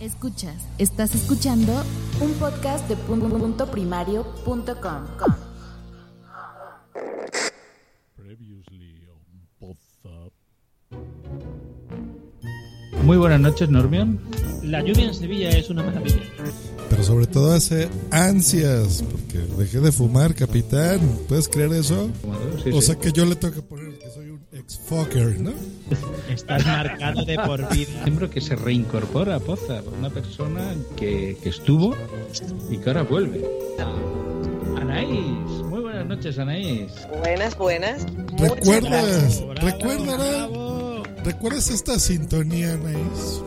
Escuchas, estás escuchando un podcast de punto primario.com. Previously on WhatsApp. Muy buenas noches, Normion. La lluvia en Sevilla es una maravilla. Pero sobre todo hace ansias, porque dejé de fumar, capitán. ¿Puedes creer eso? Sí, o sí. sea que yo le tengo que poner que soy un ex-fucker, ¿no? Estás marcado de por vida. Miembro que se reincorpora a Poza, una persona que, que estuvo y que ahora vuelve. Anaís, muy buenas noches, Anaís. Buenas, buenas. ¿Recuerdas? ¿Recuerdas? ¿Recuerdas esta sintonía, Anaís?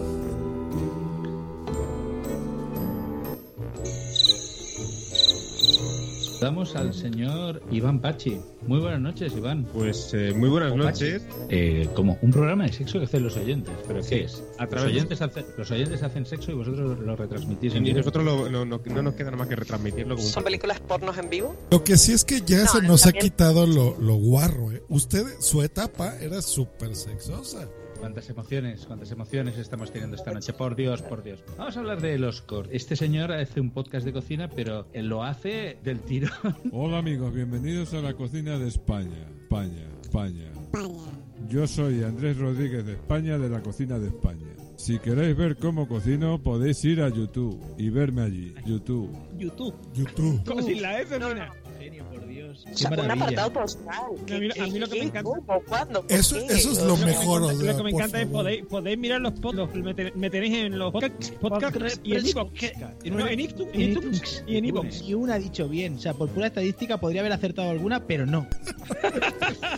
Damos al señor Iván Pachi. Muy buenas noches, Iván. Pues eh, muy buenas O noches. Eh, como un programa de sexo que hacen los oyentes. ¿Pero qué es? a Los oyentes, hacen, los oyentes hacen sexo y vosotros lo retransmitís en Y directo. nosotros lo- lo- no, no nos queda nada más que retransmitirlo como ¿Son películas pornos en vivo? Lo que sí es que ya No, se no, nos ha también- quitado lo, lo guarro, ¿eh? Usted, su etapa era súper sexosa. Cuántas emociones, cuántas emociones estamos teniendo esta noche. Por Dios, por Dios. Vamos a hablar de los cortes. Este señor hace un podcast de cocina, pero él lo hace del tirón. Hola amigos, bienvenidos a la cocina de España. España, España. Yo soy Andrés Rodríguez de España, de la cocina de España. Si queréis ver cómo cocino, podéis ir a YouTube y verme allí. YouTube. YouTube. YouTube. Como sin la F, suena. Genio, por Dios. O sea, Qué un apartado postal. A mí- a mí lo que me encanta- ¿Cómo? ¿Cuándo? ¿Por Eso, eso es lo O sea, mejor, Lo o sea, que me encanta es podéis, podéis mirar los podcasts, me, me tenéis en los podcasts podcast y en iVoox. No, en iTunes, y en iVoox. Y una ha dicho bien, o sea, por pura estadística podría haber acertado alguna, pero no.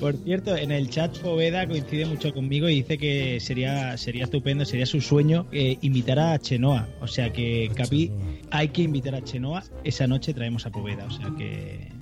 por cierto, en el chat Poveda coincide mucho conmigo y dice que sería sería estupendo, sería su sueño eh, invitar a Chenoa. O sea que, Capi, hay que invitar a Chenoa. Esa noche traemos a Poveda, o sea que...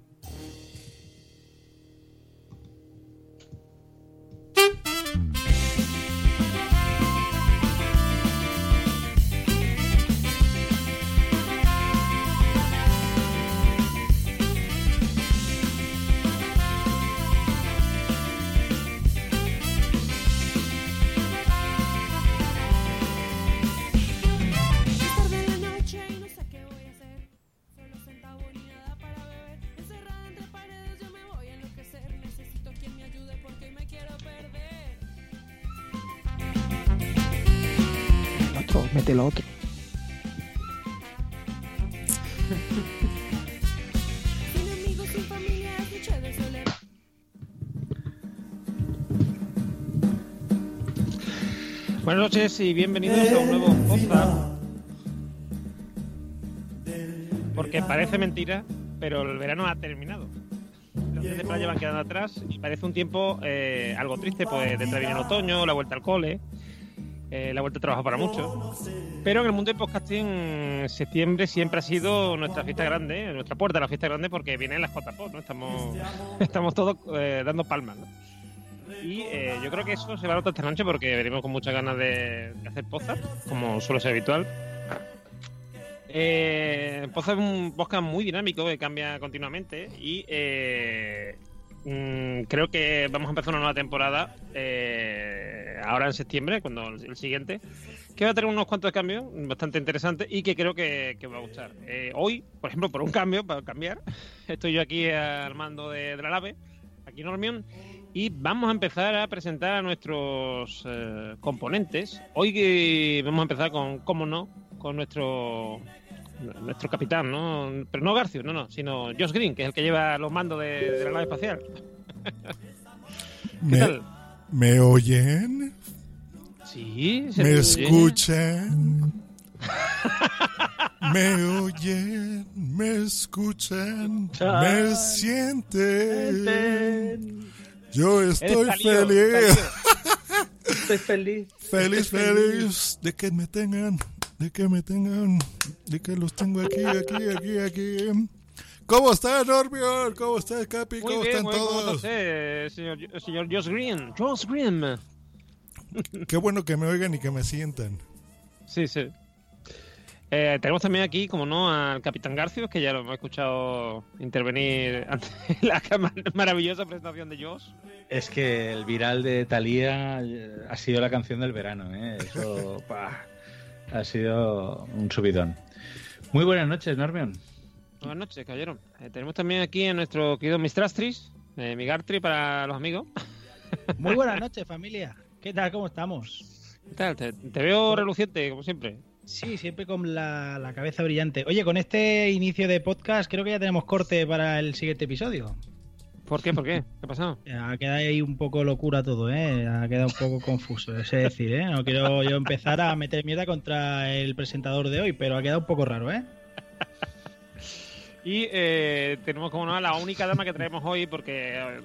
noche de soledad. Buenas noches y bienvenidos a un nuevo podcast. Porque parece mentira, pero el verano ha terminado. Los días de playa van quedando atrás y parece un tiempo eh, algo triste, pues detrás viene el otoño, la vuelta al cole, eh, la vuelta al trabajo para muchos. Pero en el mundo del podcasting, septiembre siempre ha sido nuestra fiesta grande, nuestra puerta a la fiesta grande, porque vienen las JPO, ¿no? Estamos, estamos todos eh, dando palmas, ¿no? Y eh, yo creo que eso se va a notar esta noche porque venimos con muchas ganas de, de hacer pozas, como suele ser habitual. Eh, Poza es un podcast muy dinámico que cambia continuamente y eh, mm, creo que vamos a empezar una nueva temporada eh, ahora en septiembre, cuando el, siguiente, que va a tener unos cuantos cambios bastante interesantes y que creo que, va a gustar. Eh, hoy, por ejemplo, por un cambio, para cambiar, estoy yo aquí al mando de, de la nave, aquí en Ormión, y vamos a empezar a presentar a nuestros eh, componentes. Hoy que vamos a empezar con, cómo no, con nuestro nuestro capitán, ¿no? Pero no Garcio, no, no, sino Josh Green, que es el que lleva los mandos de, de la nave espacial. ¿Qué ¿Me, tal? ¿Me oyen? Sí, se ¿Me escuchan? ¿Me oyen? ¿Me escuchan? ¿Me sienten? Yo estoy feliz. estoy feliz. Feliz, Estoy feliz, de que me tengan, de que me tengan, de que los tengo aquí, aquí, aquí, aquí. ¿Cómo está Norbion? ¿Cómo está Capi? Muy ¿Cómo bien, están muy bien, ¿cómo está todos? usted, señor, señor Josh Green? Josh Green. Qué bueno que me oigan y que me sientan. Sí, sí. Eh, tenemos también aquí, como no, al Capitán Garcios, que ya lo hemos escuchado intervenir ante la maravillosa presentación de Josh. Es que el viral de Thalía eh, ha sido la canción del verano, ¿eh? Eso pa, ha sido un subidón. Muy buenas noches, Normion. Buenas noches, caballero. Eh, tenemos también aquí a nuestro querido Mistrastris, eh, Migartri para los amigos. Muy buenas noches, familia. ¿Qué tal? ¿Cómo estamos? ¿Qué tal? Te, te veo reluciente, como siempre. Sí, siempre con la, la cabeza brillante. Oye, con este inicio de podcast creo que ya tenemos corte para el siguiente episodio. ¿Por qué? ¿Por qué? ¿Qué ha pasado? Ha quedado ahí un poco locura todo, ¿eh? Ha quedado un poco confuso, es decir, ¿eh? No quiero yo empezar a meter mierda contra el presentador de hoy, pero ha quedado un poco raro, ¿eh? Y eh, tenemos como no a la única dama que traemos hoy, porque eh,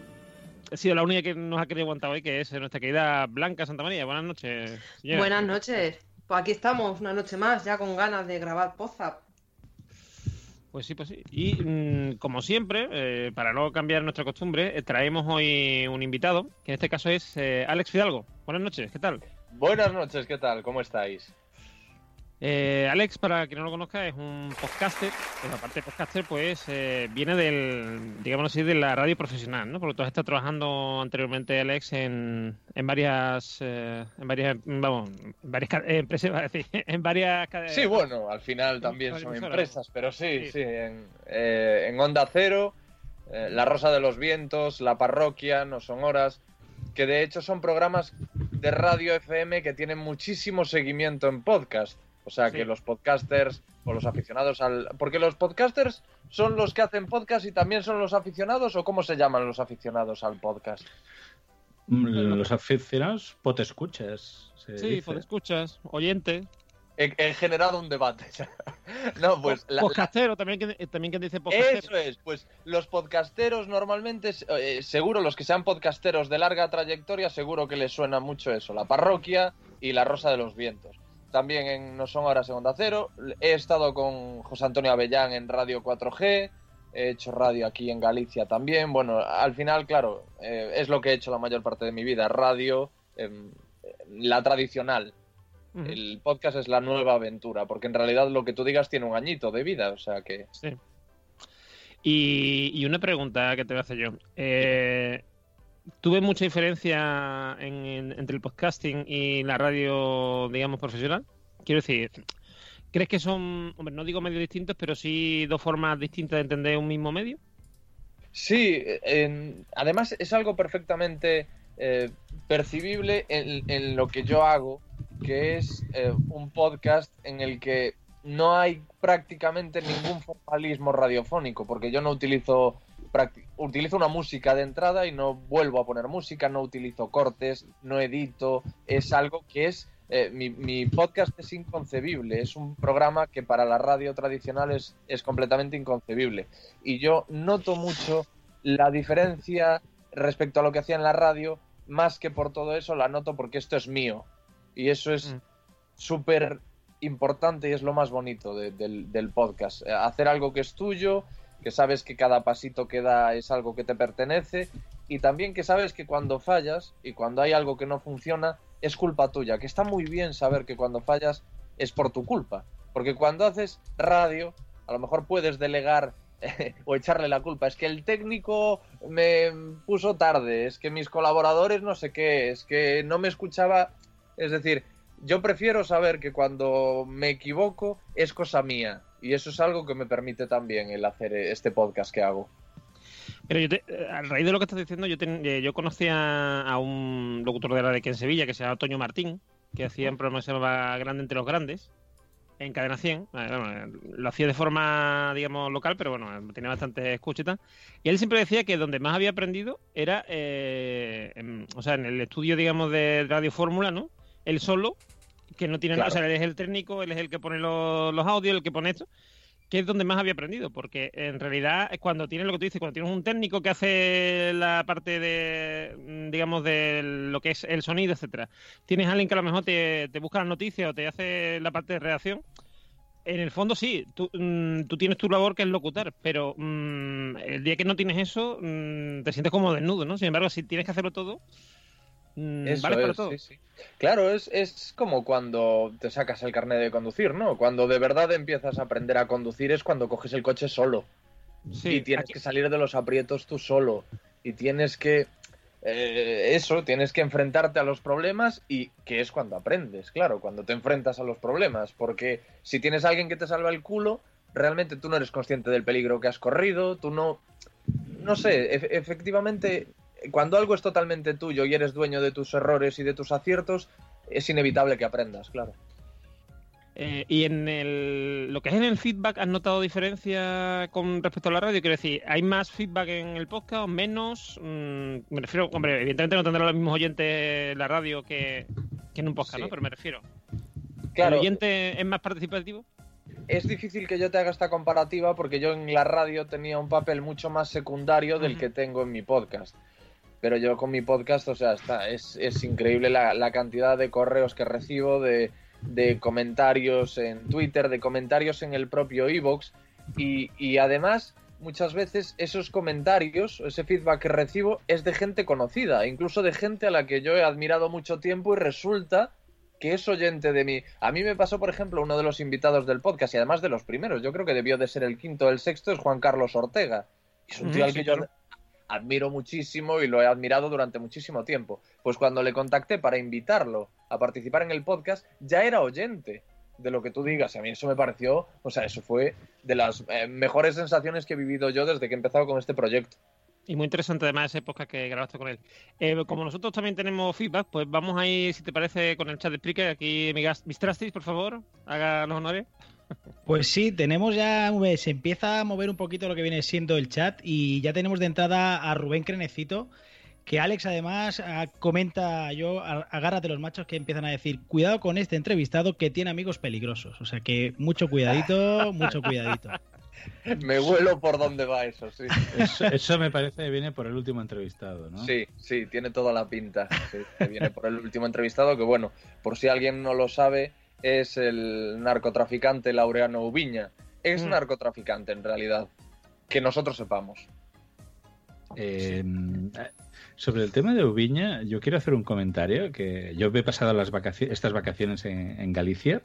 ha sido la única que nos ha querido aguantar hoy, que es nuestra querida Blanca Santa María. Buenas noches. señora. Buenas noches. Pues aquí estamos, una noche más, ya con ganas de grabar Pozap. Pues sí, pues sí. Y mm, como siempre, eh, para no cambiar nuestra costumbre, eh, traemos hoy un invitado, que en este caso es eh, Alex Fidalgo. Buenas noches, ¿qué tal? Buenas noches, ¿qué tal? ¿Cómo estáis? Eh, Alex, para quien no lo conozca, es un podcaster, pero aparte de podcaster, pues eh, viene del, digamos así, de la radio profesional, ¿no? Porque tú has estado trabajando anteriormente, Alex, en, en varias, eh, en varias, vamos, en varias eh, empresas, iba a decir, en varias cadenas. Sí, bueno, al final también son empresas, pero sí, Sí. sí, en, eh, en Onda Cero, eh, La Rosa de los Vientos, La Parroquia, No Son Horas, que de hecho son programas de radio FM que tienen muchísimo seguimiento en podcast. O sea, Sí. que los podcasters o los aficionados al... Porque los podcasters son los que hacen podcast y también son los aficionados o cómo se llaman los aficionados al podcast. Mm, Los aficionados, potescuchas. Sí, dice. pues escuchas, oyente. He, he generado un debate. no, pues... la- la- podcastero, también, que- eh, también que dice podcastero. Eso es, pues los podcasteros normalmente, eh, seguro los que sean podcasteros de larga trayectoria, seguro que les suena mucho eso, la parroquia y la Rosa de los Vientos. También en No Son Horas en Onda Cero, he estado con José Antonio Avellán en Radio 4G, he hecho radio aquí en Galicia también, bueno, al final, claro, eh, es lo que he hecho la mayor parte de mi vida, radio, em, la tradicional. El podcast es la nueva aventura, porque en realidad lo que tú digas tiene un añito de vida, o sea que... Sí. Y, y una pregunta que te voy a hacer yo. Eh, ¿Tuve mucha diferencia en- en- entre el podcasting y la radio, digamos, profesional? Quiero decir, ¿crees que son, hombre, no digo medios distintos, pero sí dos formas distintas de entender un mismo medio? Sí, además es algo perfectamente eh, percibible en, lo que yo hago, que es eh, un podcast en el que no hay prácticamente ningún formalismo radiofónico, porque yo no utilizo utilizo una música de entrada y no vuelvo a poner música, no utilizo cortes, no edito, es algo que es eh, mi, mi podcast es inconcebible, es un programa que para la radio tradicional es, es completamente inconcebible. Y yo noto mucho la diferencia respecto a lo que hacía en la radio, más que por todo eso, la noto porque esto es mío. Y eso es súper importante y es lo más bonito de- del, del podcast. Eh, Hacer algo que es tuyo, que sabes que cada pasito que da es algo que te pertenece y también que sabes que cuando fallas y cuando hay algo que no funciona es culpa tuya, que está muy bien saber que cuando fallas es por tu culpa, porque cuando haces radio a lo mejor puedes delegar o echarle la culpa, es que el técnico me puso tarde, es que mis colaboradores no sé qué, es que no me escuchaba, es decir, yo prefiero saber que cuando me equivoco es cosa mía y eso es algo que me permite también el hacer este podcast que hago. Pero yo te- eh, raíz de lo que estás diciendo, yo, ten- eh, yo conocía a un locutor de radio aquí en Sevilla que se llama Toño Martín, que hacía un programa se Grande entre los Grandes, en Cadena 100. Eh, lo hacía de forma, digamos, local, pero bueno, tenía bastante escucha y tal. Y él siempre decía que donde más había aprendido era, eh, en- o sea, en el estudio, digamos, de Radio Fórmula, ¿no? Él solo, que no tiene nada, o sea, él es el técnico, él es el que pone los, los audios, el que pone esto. que es donde más había aprendido, porque en realidad es cuando tienes lo que tú dices, cuando tienes un técnico que hace la parte de, mm, digamos, de lo que es el sonido, etcétera. Tienes a alguien que a lo mejor te, te busca las noticias o te hace la parte de redacción. En el fondo sí, tú, mm, tú tienes tu labor que es locutar, pero mm, el día que no tienes eso, mm, te sientes como desnudo, ¿no? Sin embargo, si tienes que hacerlo todo, mm, Eso vale para es, todo. sí, sí. Claro, es, es como cuando te sacas el carnet de conducir, ¿no? Cuando de verdad empiezas a aprender a conducir es cuando coges el coche solo. Sí, y tienes aquí- que salir de los aprietos tú solo. Y tienes que... eh, eso, tienes que enfrentarte a los problemas y que es cuando aprendes, claro, cuando te enfrentas a los problemas. Porque si tienes a alguien que te salva el culo, realmente tú no eres consciente del peligro que has corrido, tú no... No sé, ef- efectivamente, cuando algo es totalmente tuyo y eres dueño de tus errores y de tus aciertos, es inevitable que aprendas, claro. Eh, y en el, lo que es en el feedback, ¿has notado diferencia con respecto a la radio? Quiero decir, ¿hay más feedback en el podcast o menos? Mm, me refiero, hombre, evidentemente no tendrá los mismos oyentes la radio que, que en un podcast, Sí. ¿no? Pero me refiero. Claro. ¿El oyente es más participativo? Es difícil que yo te haga esta comparativa porque yo en la radio tenía un papel mucho más secundario del que tengo en mi podcast. Pero yo con mi podcast, o sea, está, es, es increíble la, la cantidad de correos que recibo, de, de comentarios en Twitter, de comentarios en el propio iVoox y, y además muchas veces esos comentarios, ese feedback que recibo es de gente conocida, incluso de gente a la que yo he admirado mucho tiempo y resulta que es oyente de mí. A mí me pasó, por ejemplo, uno de los invitados del podcast y además de los primeros, yo creo que debió de ser el quinto o el sexto, es Juan Carlos Ortega. Es un tío Mm, al sí, que yo claro. Admiro muchísimo y lo he admirado durante muchísimo tiempo. Pues cuando le contacté para invitarlo a participar en el podcast, ya era oyente de lo que tú digas. A mí eso me pareció, o sea, eso fue de las eh, mejores sensaciones que he vivido yo desde que he empezado con este proyecto. Y muy interesante además esa época que grabaste con él. Eh, como nosotros también tenemos feedback, pues vamos a ir, si te parece, con el chat de Spreaker. Aquí, mi gas- Mr. Astis, por favor, haga los honores. Pues sí, tenemos ya, se empieza a mover un poquito lo que viene siendo el chat y ya tenemos de entrada a Rubén Crenecito, que Alex además ah, comenta, yo, a- agárrate los machos que empiezan a decir, cuidado con este entrevistado que tiene amigos peligrosos. O sea que mucho cuidadito, mucho cuidadito. Me vuelo por dónde va eso, sí. Eso, eso me parece que viene por el último entrevistado, ¿no? Sí, sí, tiene toda la pinta. Sí, que viene por el último entrevistado, que bueno, por si alguien no lo sabe, es el narcotraficante Laureano Ubiña. Es Mm. narcotraficante en realidad, que nosotros sepamos. Eh, sobre el tema de Ubiña, yo quiero hacer un comentario que yo he pasado las vacaciones, estas vacaciones en, en Galicia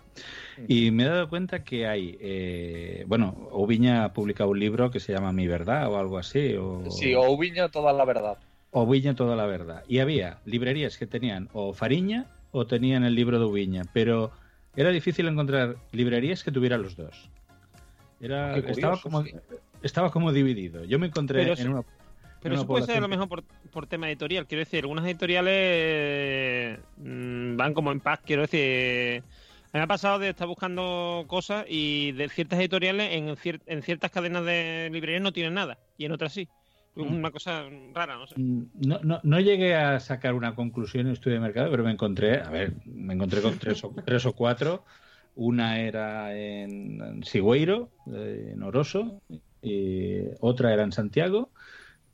y me he dado cuenta que hay, eh, bueno, Ubiña ha publicado un libro que se llama Mi Verdad o algo así, o, Sí, o Ubiña toda la verdad. o Ubiña toda la verdad. Y había librerías que tenían o Fariña o tenían el libro de Ubiña, pero era difícil encontrar librerías que tuvieran los dos. Era, curioso, estaba, como, sí. estaba como dividido. Yo me encontré Pero en eso- una... Pero en eso una puede ser a lo mejor por, por tema editorial. Quiero decir, algunas editoriales mm, van como en paz. Quiero decir, me ha pasado de estar buscando cosas y de ciertas editoriales en, cier- en ciertas cadenas de librerías no tienen nada y en otras sí. Mm. una cosa rara, no sé. No, no, no llegué a sacar una conclusión en estudio de mercado, pero me encontré, a ver, me encontré con tres o, tres o cuatro. Una era en, en Sigüeiro, eh, en Oroso, y otra era en Santiago,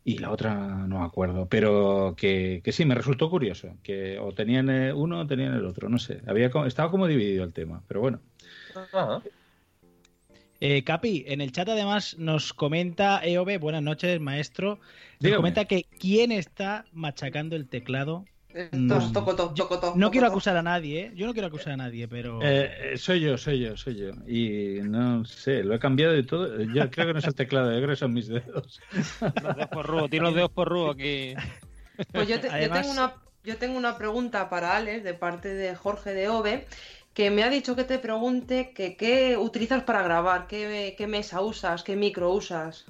y la otra no me acuerdo. Pero que, que sí, me resultó curioso, que o tenían eh, uno o tenían el otro, no sé. Había, estaba como dividido el tema, pero bueno. Ajá. Eh, Capi, en el chat además nos comenta EOB, buenas noches, maestro. Nos Dígame. comenta que quién está machacando el teclado. Esto No. es tocoto, tocoto, No quiero acusar a nadie, ¿eh? Yo no quiero acusar a nadie, pero... Eh, eh, soy yo, soy yo, soy yo. Y no sé, lo he cambiado de todo. Yo creo que no es el teclado, yo creo que son mis dedos. Los dedos por rubo, tiene los dedos por rubo aquí. Pues yo, te- yo Además- tengo una, yo tengo una pregunta para Alex de parte de Jorge de Ove, que me ha dicho que te pregunte que qué utilizas para grabar, qué, qué mesa usas, qué micro usas.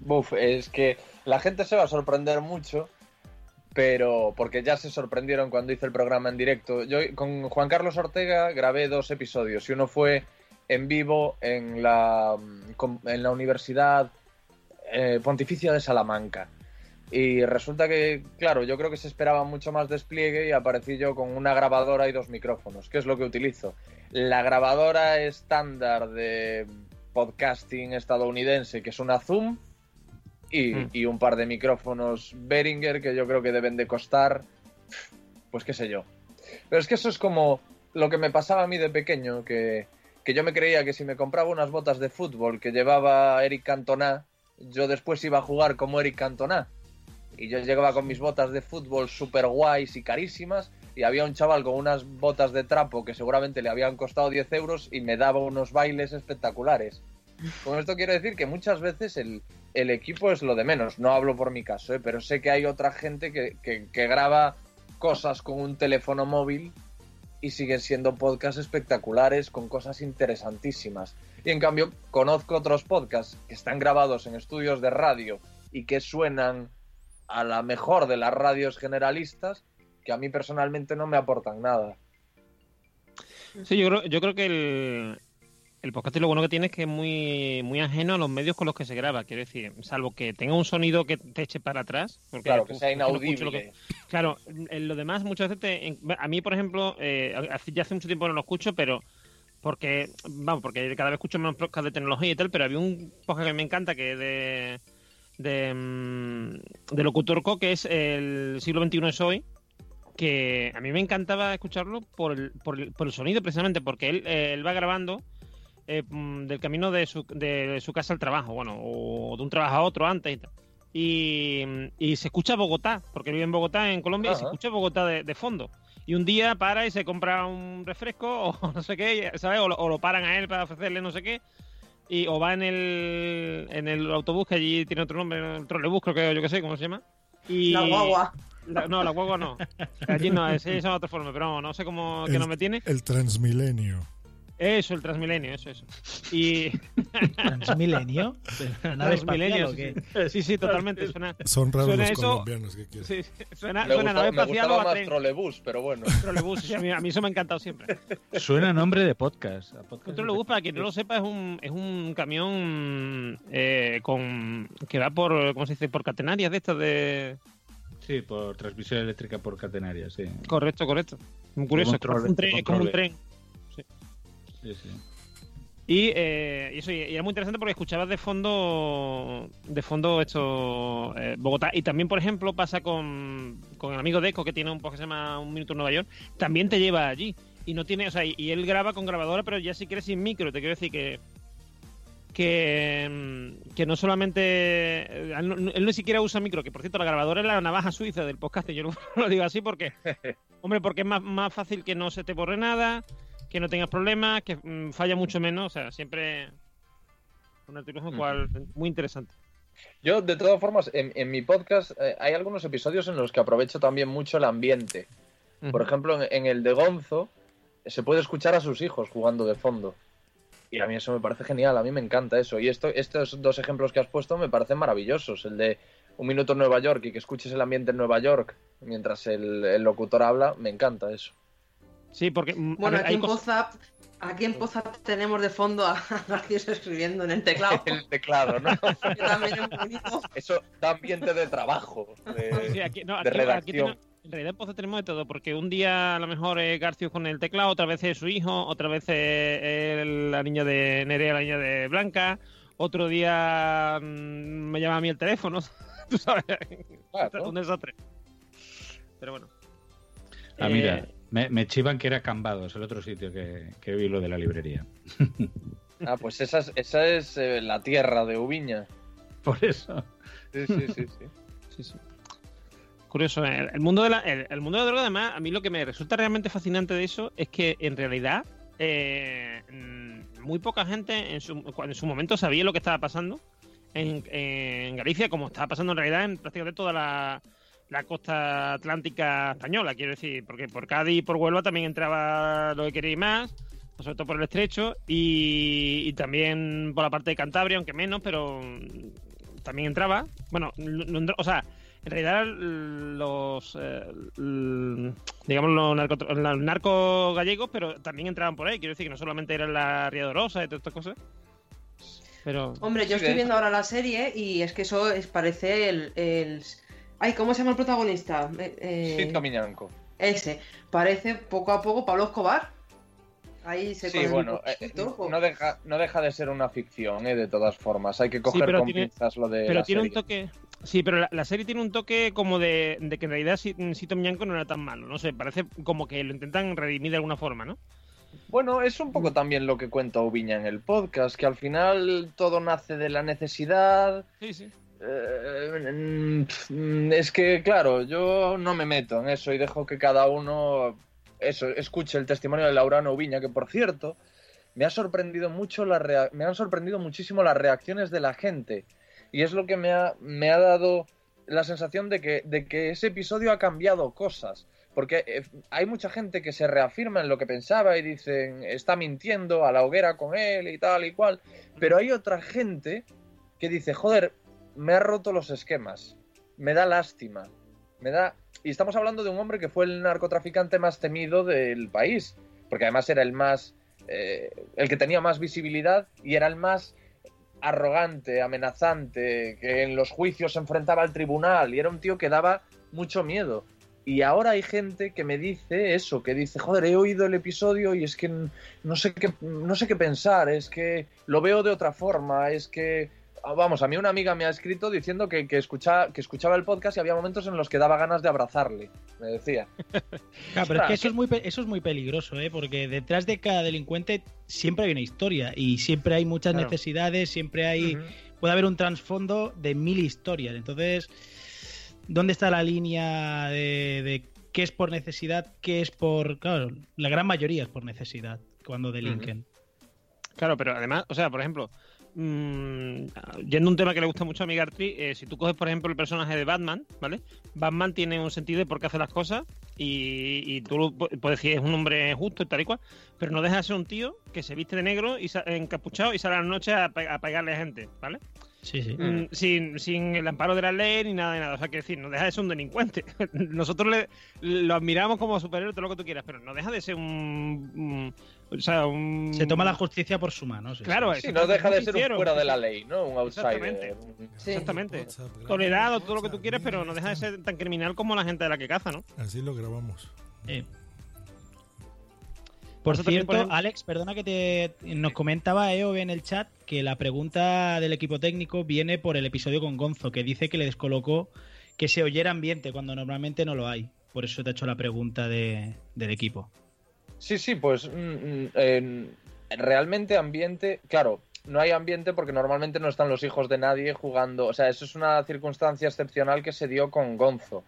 Buf, es que la gente se va a sorprender mucho, pero porque ya se sorprendieron cuando hice el programa en directo. Yo con Juan Carlos Ortega grabé dos episodios y uno fue en vivo en la, con- en la Universidad eh, Pontificia de Salamanca. Y resulta que, claro, yo creo que se esperaba mucho más despliegue y aparecí yo con una grabadora y dos micrófonos, que es lo que utilizo. La grabadora estándar de podcasting estadounidense, que es una Zoom, y, Mm. y un par de micrófonos Behringer que yo creo que deben de costar, pues qué sé yo. Pero es que eso es como lo que me pasaba a mí de pequeño, que, que yo me creía que si me compraba unas botas de fútbol que llevaba Eric Cantona, yo después iba a jugar como Eric Cantona. Y yo llegaba con mis botas de fútbol super guays y carísimas, y había un chaval con unas botas de trapo que seguramente le habían costado 10 euros y me daba unos bailes espectaculares. Con esto quiero decir que muchas veces el, el equipo es lo de menos. No hablo por mi caso, ¿eh? pero sé que hay otra gente que, que- que graba cosas con un teléfono móvil y siguen siendo podcasts espectaculares con cosas interesantísimas. Y en cambio, conozco otros podcasts que están grabados en estudios de radio y que suenan a la mejor de las radios generalistas que a mí personalmente no me aportan nada. Sí, yo creo, yo creo que el, el podcast lo bueno que tiene es que es muy, muy ajeno a los medios con los que se graba. Quiero decir, salvo que tenga un sonido que te eche para atrás. Porque, Claro, que sea inaudible. lo que- claro, en lo demás muchas veces te- a mí, por ejemplo, eh, hace- ya hace mucho tiempo no lo escucho, pero porque, vamos, porque cada vez escucho menos podcast de tecnología y tal, pero había un podcast que me encanta que es de de, mm, de Locutorco, que es el siglo XXI es hoy, que a mí me encantaba escucharlo por el, por el, por el sonido precisamente, porque él, eh, él va grabando eh, mm, del camino de su, de su casa al trabajo, bueno, o de un trabajo a otro antes y tal. Y, y se escucha Bogotá, porque vive en Bogotá, en Colombia, y se escucha Bogotá de, de fondo. Y un día para y se compra un refresco o no sé qué, ¿sabes? O lo, o lo paran a él para ofrecerle no sé qué. Y, o va en el, en el autobús, que allí tiene otro nombre, el trolebús, creo que yo que sé cómo se llama. Y, La guagua. la- no, la guagua no. Allí no, llama de otra forma, pero no, no sé cómo que El- nombre tiene. El Transmilenio. Eso, el Transmilenio, eso, eso. Y. ¿Transmilenio? ¿La nave espacial o sí, sí. Totalmente. Suena, Son raros suena los eso- colombianos que quieren. Sí, sí, suena, Me, suena gusta- nave me espacial gustaba o a más tren. trolebús, pero bueno. Trolebús, sí, a mí, a mí eso me ha encantado siempre. Suena nombre de podcast. a podcast Un trolebús, para quien no lo sepa, es un, es un camión eh, con que va por, ¿cómo se dice? Por catenarias de estas de... Sí, por transmisión eléctrica por catenaria, sí. Correcto, correcto. Muy curioso, es como un tren. es como un controle. tren. Sí, sí. Y, eh, y eso, y era muy interesante porque escuchabas de fondo de fondo esto eh, Bogotá. Y también, por ejemplo, pasa con, con el amigo Deco, que tiene un podcast que se llama Un Minuto en Nueva York, también te lleva allí. Y no tiene, o sea, y, y él graba con grabadora, pero ya si quieres sin micro, te quiero decir que que, mm, que no solamente eh, él, no, él ni siquiera usa micro, que por cierto la grabadora es la navaja suiza del podcast, yo lo, lo digo así porque hombre, porque es más, más fácil que no se te borre nada, que no tengas problemas, que mm, falla mucho menos, o sea, siempre un artículo cual muy interesante. Yo, de todas formas, en, en mi podcast eh, hay algunos episodios en los que aprovecho también mucho el ambiente. Por ejemplo, en, en el de Gonzo eh, se puede escuchar a sus hijos jugando de fondo. Y a mí eso me parece genial, a mí me encanta eso. Y esto, estos dos ejemplos que has puesto me parecen maravillosos. El de Un minuto en Nueva York y que escuches el ambiente en Nueva York mientras el, el locutor habla, me encanta eso. Sí, porque mm, Bueno, ver, aquí en, Pozap, aquí en Pozap tenemos de fondo a García escribiendo en el teclado. El teclado, ¿no? que también es bonito. Eso da ambiente de trabajo, de, Sí, aquí, no, de aquí- aquí redacción. en realidad en Pozo tenemos de todo, porque un día a lo mejor es Garcius con el teclado, otra vez es su hijo, otra vez es el- la niña de Nerea, la niña de Blanca, otro día mm, me llama a mí el teléfono, tú sabes, un desastre. Pero bueno. Ah, Eh, mira, me, me chivan que era Cambados, el otro sitio que, que vi lo de la librería. Ah, pues esa es, esa es eh, la tierra de Ubiña. Por eso. Sí, sí, sí, sí. Sí, sí. Curioso, ¿eh? el, el mundo de la, el, el mundo de la droga, además, a mí lo que me resulta realmente fascinante de eso es que en realidad eh, muy poca gente en su, en su momento sabía lo que estaba pasando en, en Galicia, como estaba pasando en realidad en prácticamente toda la, la costa atlántica española, quiero decir, porque por Cádiz y por Huelva también entraba lo que quería y más, sobre todo por el estrecho, y, y también por la parte de Cantabria, aunque menos, pero también entraba. Bueno, no- no entró- o sea, en realidad los eh, digamos los narcotro- los narcos gallegos, pero también entraban por ahí, quiero decir que no solamente era la Ría Dorosa y todas estas cosas. Pero Hombre, yo Sí, estoy de viendo ahora la serie y es que eso es, parece el, el- Ay, ¿cómo se llama el protagonista? Eh, eh, Sid Camiñanco. ese. Parece poco a poco Pablo Escobar. Ahí se Sí, coge un bueno, eh, no deja, no deja de ser una ficción, ¿eh? de todas formas. Hay que coger pero con tiene- pinzas lo de pero la tiene un serie. toque. Sí, pero la, la serie tiene un toque como de, de que en realidad Si- Sito Miñanco no era tan malo. No sé, parece como que lo intentan redimir de alguna forma, ¿no? Bueno, es un poco también lo que cuenta Ubiña en el podcast, que al final todo nace de la necesidad. Sí, sí. Eh, es que, claro, yo no me meto en eso y dejo que cada uno eso escuche el testimonio de Laurano Ubiña, que por cierto, me ha sorprendido mucho la me han sorprendido muchísimo las reacciones de la gente. Y es lo que me ha, me ha dado la sensación de que, de que ese episodio ha cambiado cosas. Porque eh, hay mucha gente que se reafirma en lo que pensaba y dicen, está mintiendo a la hoguera con él y tal y cual. Pero hay otra gente que dice, joder, me ha roto los esquemas, me da lástima, me da... Y estamos hablando de un hombre que fue el narcotraficante más temido del país, porque además era el más... eh, el que tenía más visibilidad y era el más arrogante, amenazante, que en los juicios se enfrentaba al tribunal y era un tío que daba mucho miedo. Y ahora hay gente que me dice eso, que dice, joder, he oído el episodio y es que no sé qué, no sé qué pensar, es que lo veo de otra forma, es que... ah, Vamos, a mí una amiga me ha escrito diciendo que, que, escucha- que escuchaba el podcast y había momentos en los que daba ganas de abrazarle, me decía. Claro, pero es que eso es muy pe- eso es muy peligroso, ¿eh? porque detrás de cada delincuente siempre hay una historia y siempre hay muchas Claro. necesidades, siempre hay puede haber un trasfondo de mil historias. Entonces, ¿dónde está la línea de, de qué es por necesidad, qué es por claro, la gran mayoría es por necesidad cuando delinquen. Claro, pero además, o sea, por ejemplo, mm, yendo a un tema que le gusta mucho a mi Gartry, eh, si tú coges, por ejemplo, el personaje de Batman, ¿vale? Batman tiene un sentido de por qué hace las cosas y, y tú puedes decir es un hombre justo y tal y cual, pero no deja de ser un tío que se viste de negro y encapuchado y sale a la noche a, pe- a pegarle a gente, ¿vale? Sí, sí. Mm, sin, sin el amparo de la ley ni nada de nada. O sea, que decir, no deja de ser un delincuente. Nosotros le, lo admiramos como superhéroe, todo lo que tú quieras, pero no deja de ser un. un- o sea, un. Se toma la justicia por su mano. sí, Claro, sí. Sí, no deja de ser un fuera de la sí. ley, ¿no? Un outsider. Exactamente. Un- Exactamente. Tolerado, todo lo que tú quieras, pero no deja de ser tan criminal como la gente de la que caza, ¿no? Así lo grabamos. Eh. Por cierto, ponemos- Alex, perdona que te nos comentaba Eove en el chat que la pregunta del equipo técnico viene por el episodio con Gonzo, que dice que le descolocó que se oyera ambiente cuando normalmente no lo hay. Por eso te he hecho la pregunta de- del equipo. Sí, sí, pues mm, mm, en- realmente ambiente, claro, no hay ambiente porque normalmente no están los hijos de nadie jugando, o sea, eso es una circunstancia excepcional que se dio con Gonzo.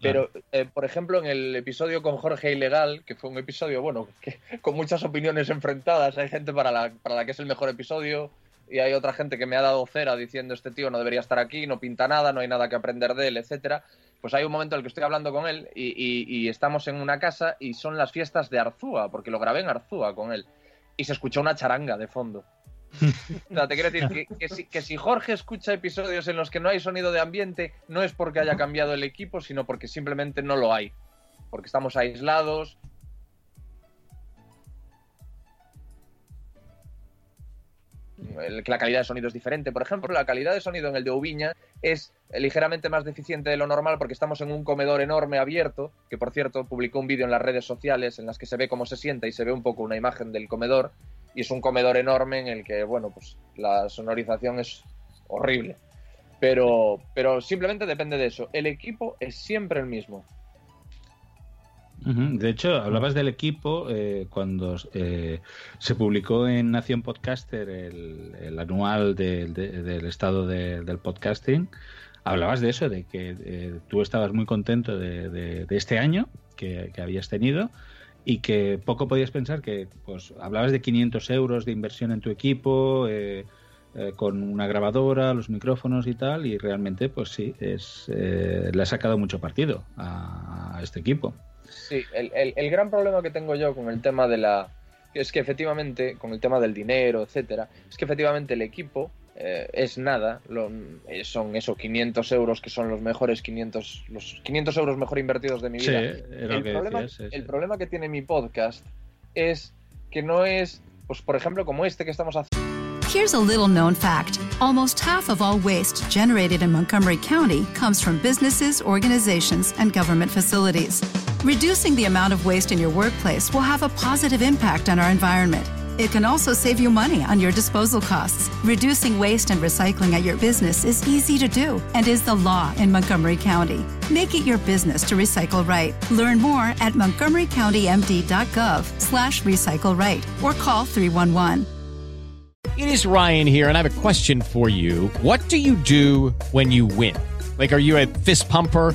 Pero, eh, por ejemplo, en el episodio con Jorge Ilegal, que fue un episodio, bueno, que, con muchas opiniones enfrentadas, hay gente para la, para la que es el mejor episodio y hay otra gente que me ha dado cera diciendo este tío no debería estar aquí, no pinta nada, no hay nada que aprender de él, etcétera. Pues hay un momento en el que estoy hablando con él y, estamos en una casa y son las fiestas de Arzúa, porque lo grabé en Arzúa con él. Y se escuchó una charanga de fondo. O sea, te quiero decir que si Jorge escucha episodios en los que no hay sonido de ambiente, no es porque haya cambiado el equipo, sino porque simplemente no lo hay. Porque estamos aislados. La calidad de sonido es diferente. Por ejemplo, la calidad de sonido en el de Ubiña es ligeramente más deficiente de lo normal porque estamos en un comedor enorme abierto, que por cierto publicó un vídeo en las redes sociales en las que se ve cómo se sienta y se ve un poco una imagen del comedor. Y es un comedor enorme en el que, bueno, pues la sonorización es horrible. Pero, pero simplemente depende de eso. El equipo es siempre el mismo. De hecho, hablabas del equipo eh, cuando eh, se publicó en Nación Podcaster el, anual del- de- del estado de- del podcasting. Hablabas de eso, de que eh, tú estabas muy contento de, este año que, habías tenido y que poco podías pensar que, pues, hablabas de 500 euros de inversión en tu equipo, eh, eh, con una grabadora, los micrófonos y tal, y realmente, pues sí, es, eh, le ha sacado mucho partido a este equipo. Sí, el, el- el gran problema que tengo yo con el tema de la. es que efectivamente, con el tema del dinero, etcétera, es que efectivamente el equipo eh, es nada. lo- eh, son esos 500 euros que son los mejores 500, los 500 euros mejor invertidos de mi Sí, vida. era lo el, que problema, decías, sí, el sí. problema que tiene mi podcast es que no es, pues por ejemplo, como este que estamos haciendo. Here's a little known fact almost half of all waste generated in Montgomery County comes from businesses, organizations, and government facilities. Reducing the amount of waste in your workplace will have a positive impact on our environment. It can also save you money on your disposal costs. Reducing waste and recycling at your business is easy to do and is the law in Montgomery County. Make it your business to recycle right. Learn more at montgomerycountymd.gov slash recycle right or call 311. It is Ryan here, and I have a question for you. What do you do when you win? Like, are you a fist pumper?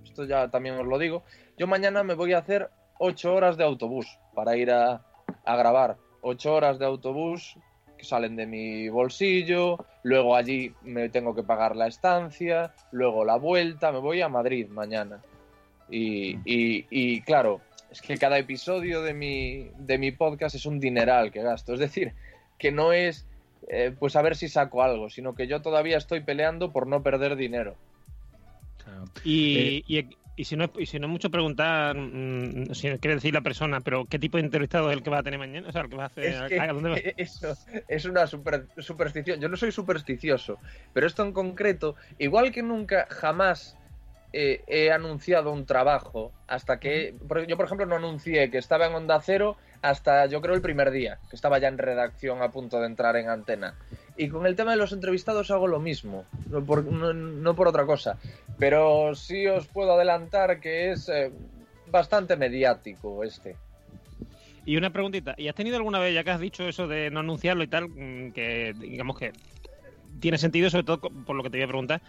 esto ya también os lo digo, yo mañana me voy a hacer ocho horas de autobús para ir a, a grabar. Ocho horas de autobús que salen de mi bolsillo, luego allí me tengo que pagar la estancia, luego la vuelta, me voy a Madrid mañana. Y, y- y, claro, es que cada episodio de mi, de mi podcast es un dineral que gasto. Es decir, que no es eh, pues a ver si saco algo, sino que yo todavía estoy peleando por no perder dinero. Y, y, y si no es, y si no es mucho preguntar, mm, si quiere decir la persona, pero ¿qué tipo de entrevistado es el que va a tener mañana? O sea, el que va a hacer. Es que ¿a dónde va? eso es una super- superstición. Yo no soy supersticioso, pero esto en concreto, igual que nunca jamás eh, he anunciado un trabajo hasta que yo por ejemplo no anuncié que estaba en Onda Cero hasta yo creo el primer día, que estaba ya en redacción a punto de entrar en antena. Y con el tema de los entrevistados hago lo mismo, no por, no- no por otra cosa. Pero sí os puedo adelantar que es eh, bastante mediático este. Y una preguntita, ¿y has tenido alguna vez, ya que has dicho eso de no anunciarlo y tal, mm, que digamos que tiene sentido, sobre todo por lo que te voy a preguntar,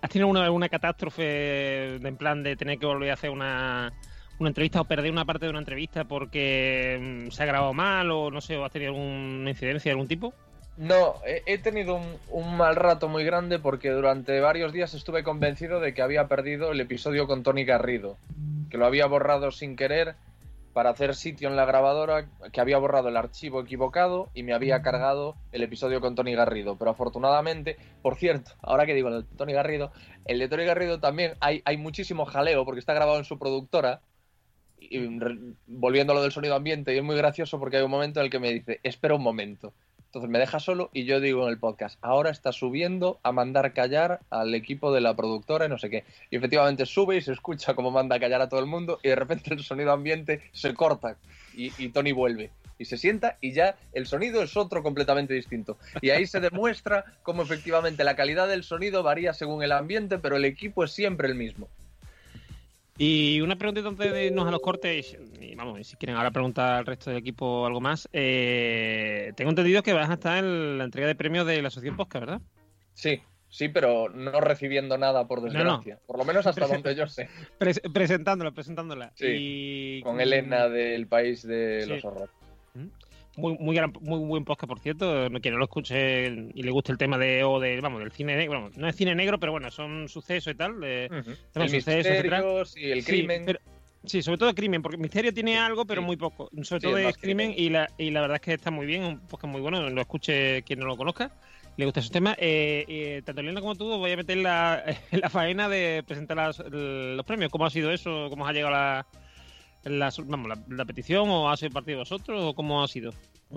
¿has tenido alguna, alguna catástrofe en plan de tener que volver a hacer una, una entrevista o perder una parte de una entrevista porque mm, se ha grabado mal o no sé, o has tenido alguna incidencia de algún tipo? No, he, tenido un, mal rato muy grande porque durante varios días estuve convencido de que había perdido el episodio con Tony Garrido, que lo había borrado sin querer para hacer sitio en la grabadora, que había borrado el archivo equivocado y me había cargado el episodio con Tony Garrido. Pero afortunadamente, por cierto, ahora que digo el de Tony Garrido, el de Tony Garrido también hay, hay muchísimo jaleo porque está grabado en su productora. Y volviendo a lo del sonido ambiente, y es muy gracioso porque hay un momento en el que me dice, espera un momento. Entonces me deja solo y yo digo en el podcast, ahora está subiendo a mandar callar al equipo de la productora y no sé qué. Y efectivamente sube y se escucha como manda a callar a todo el mundo y de repente el sonido ambiente se corta y, y Tony vuelve. Y se sienta y ya el sonido es otro completamente distinto. Y ahí se demuestra cómo efectivamente la calidad del sonido varía según el ambiente, pero el equipo es siempre el mismo. Y una preguntita antes de irnos a los cortes, y vamos, si quieren ahora preguntar al resto del equipo algo más. eh, tengo entendido que vas a estar en la entrega de premios de la Asociación Posca, ¿verdad? Sí, sí, pero no recibiendo nada por no. desgracia. Por lo menos hasta donde yo sé. Pres- presentándola, presentándola. Sí, Y- Con Elena del país de Sí. los horrores. Muy, muy, gran- muy buen podcast, por cierto. Quien no lo escuche y le guste el tema de, o de, vamos, del cine negro. Bueno, no es cine negro, pero bueno, son sucesos y tal. De, temas El sucesos, sí, el Sí, crimen. pero- sí, sobre todo el crimen, porque Misterio tiene algo, pero muy poco. Sobre Sí, todo más crimen, y la, y la verdad es que está muy bien, un podcast muy bueno. Lo escuche quien no lo conozca, le gusta esos temas. Eh, eh, tanto Elena como tú voy a meter la, la faena de presentar las- el- los premios. ¿Cómo ha sido eso? ¿Cómo os ha llegado la, la, vamos, la, la petición? ¿O ha sido partido vosotros? ¿O cómo ha sido?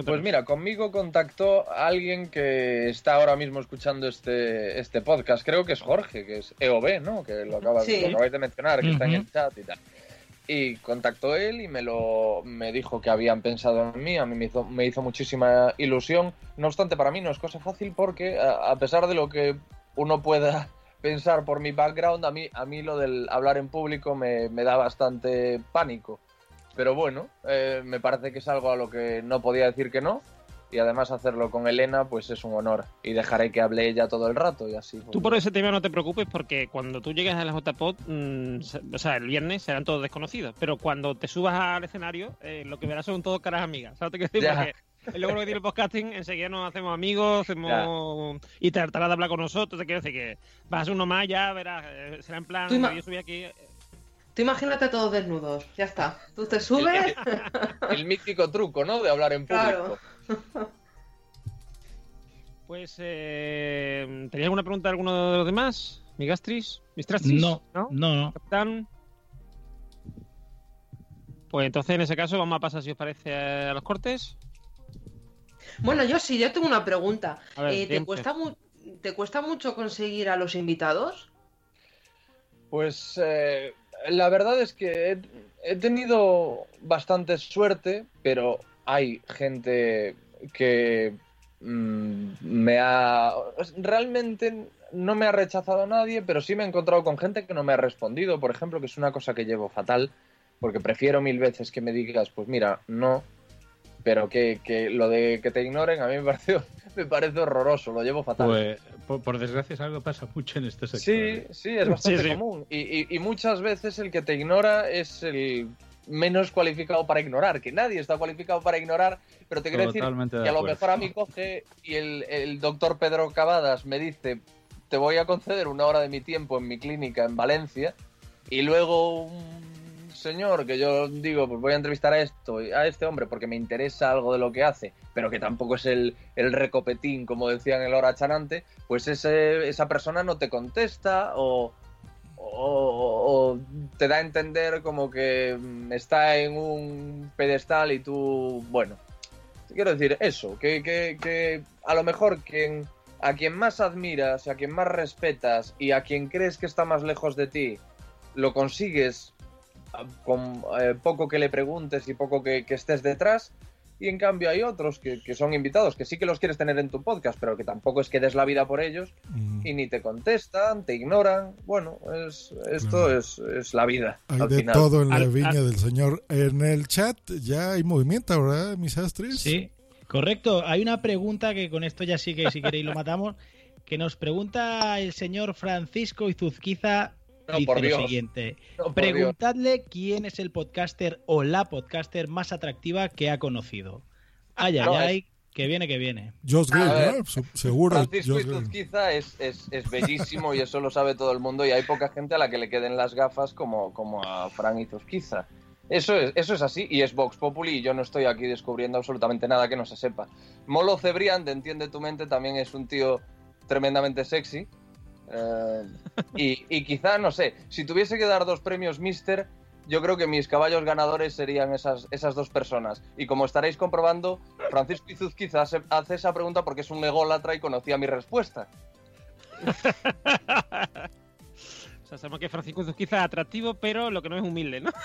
Pues mira, conmigo contactó alguien que está ahora mismo escuchando este, este podcast. Creo que es Jorge, que es EOB, ¿no? Que lo, acabas, Sí. lo acabáis de mencionar, que está en el chat y tal. Y contactó él y me lo me dijo que habían pensado en mí. A mí me hizo, me hizo muchísima ilusión. No obstante, para mí no es cosa fácil porque a, a pesar de lo que uno pueda pensar por mi background, a mí, a mí lo del hablar en público me, me da bastante pánico. Pero bueno, eh, me parece que es algo a lo que no podía decir que no. Y además hacerlo con Elena, pues es un honor. Y dejaré que hable ella todo el rato y así. pues, Tú por ese tema no te preocupes porque cuando tú llegas a la JPod, mm, se- o sea, el viernes serán todos desconocidos, pero cuando te subas al escenario, eh, lo que verás son todos caras amigas. ¿Sabes lo que quiero decir? Porque es luego lo que tiene el podcasting, enseguida nos hacemos amigos, hacemos y tratarás de hablar con nosotros. Te quiero decir que vas a ser uno más, ya verás, eh, será en plan, yo subí aquí. eh, ¿Te Tú imagínate todos desnudos, ya está. Tú te subes. El mítico truco, ¿no? De hablar en público. Claro. Pues, eh, ¿tenéis alguna pregunta de alguno de los demás? ¿Migastris? ¿Mistrastris? No, ¿No? no, no. Capitán. Pues entonces, en ese caso, vamos a pasar, si os parece, a los cortes. Bueno, yo sí, yo tengo una pregunta. Ver, Eh, ¿te, cuesta mu- ¿Te cuesta mucho conseguir a los invitados? Pues eh, la verdad es que he, he tenido bastante suerte, pero hay gente que mm, me ha... Realmente no me ha rechazado nadie, pero sí me he encontrado con gente que no me ha respondido, por ejemplo, que es una cosa que llevo fatal, porque prefiero mil veces que me digas, pues mira, no, pero que, que lo de que te ignoren a mí me parece, me parece horroroso, lo llevo fatal. Pues, por, por desgracia, es algo que pasa mucho en este sector. Sí, ¿eh? sí, es bastante Sí, sí. común. Y, y- y muchas veces el que te ignora es el menos cualificado para ignorar, que nadie está cualificado para ignorar, pero te quiero decir Totalmente de que a lo mejor a mí coge y el, el doctor Pedro Cavadas me dice, te voy a conceder una hora de mi tiempo en mi clínica en Valencia, y luego un señor que yo digo, pues voy a entrevistar a esto, a este hombre porque me interesa algo de lo que hace, pero que tampoco es el, recopetín, como decían el hora chanante, pues ese, esa persona no te contesta o, te da a entender como que mm, está en un pedestal y tú, bueno, quiero decir eso, que, que- a lo mejor quien, a quien más admiras, a quien más respetas y a quien crees que está más lejos de ti, lo consigues con eh, poco que le preguntes y poco que, que estés detrás. Y en cambio hay otros que, que son invitados, que sí que los quieres tener en tu podcast, pero que tampoco es que des la vida por ellos y ni te contestan, te ignoran. Bueno, es, esto es, es la vida. Hay al de final. todo en la viña del señor. En el chat ya hay movimiento, ¿verdad, mis astris? Sí, correcto. Hay una pregunta que con esto ya sí que si queréis lo matamos, que nos pregunta el señor Francisco Izuzquiza. No, dice por lo Dios. siguiente: No, Preguntadle quién es el podcaster o la podcaster más atractiva que ha conocido. Ay, ay, ay, que viene, que viene. Josh Green, ¿no? Se- Seguro. Francisco. Izuzquiza es, es, es bellísimo y eso lo sabe todo el mundo y hay poca gente a la que le queden las gafas como, como a Fran Izuzquiza. Eso es, eso es así y es Vox Populi y yo no estoy aquí descubriendo absolutamente nada que no se sepa. Molo Cebrián, de Entiende tu mente, también es un tío tremendamente sexy. Eh, y, y quizá, no sé, si tuviese que dar dos premios Mister, yo creo que mis caballos ganadores serían esas, esas dos personas. Y como estaréis comprobando, Francisco Izuzquiza hace, hace esa pregunta porque es un ególatra y conocía mi respuesta. O sea, sabemos que Francisco Zuzquiza es atractivo, pero lo que no es humilde, ¿no?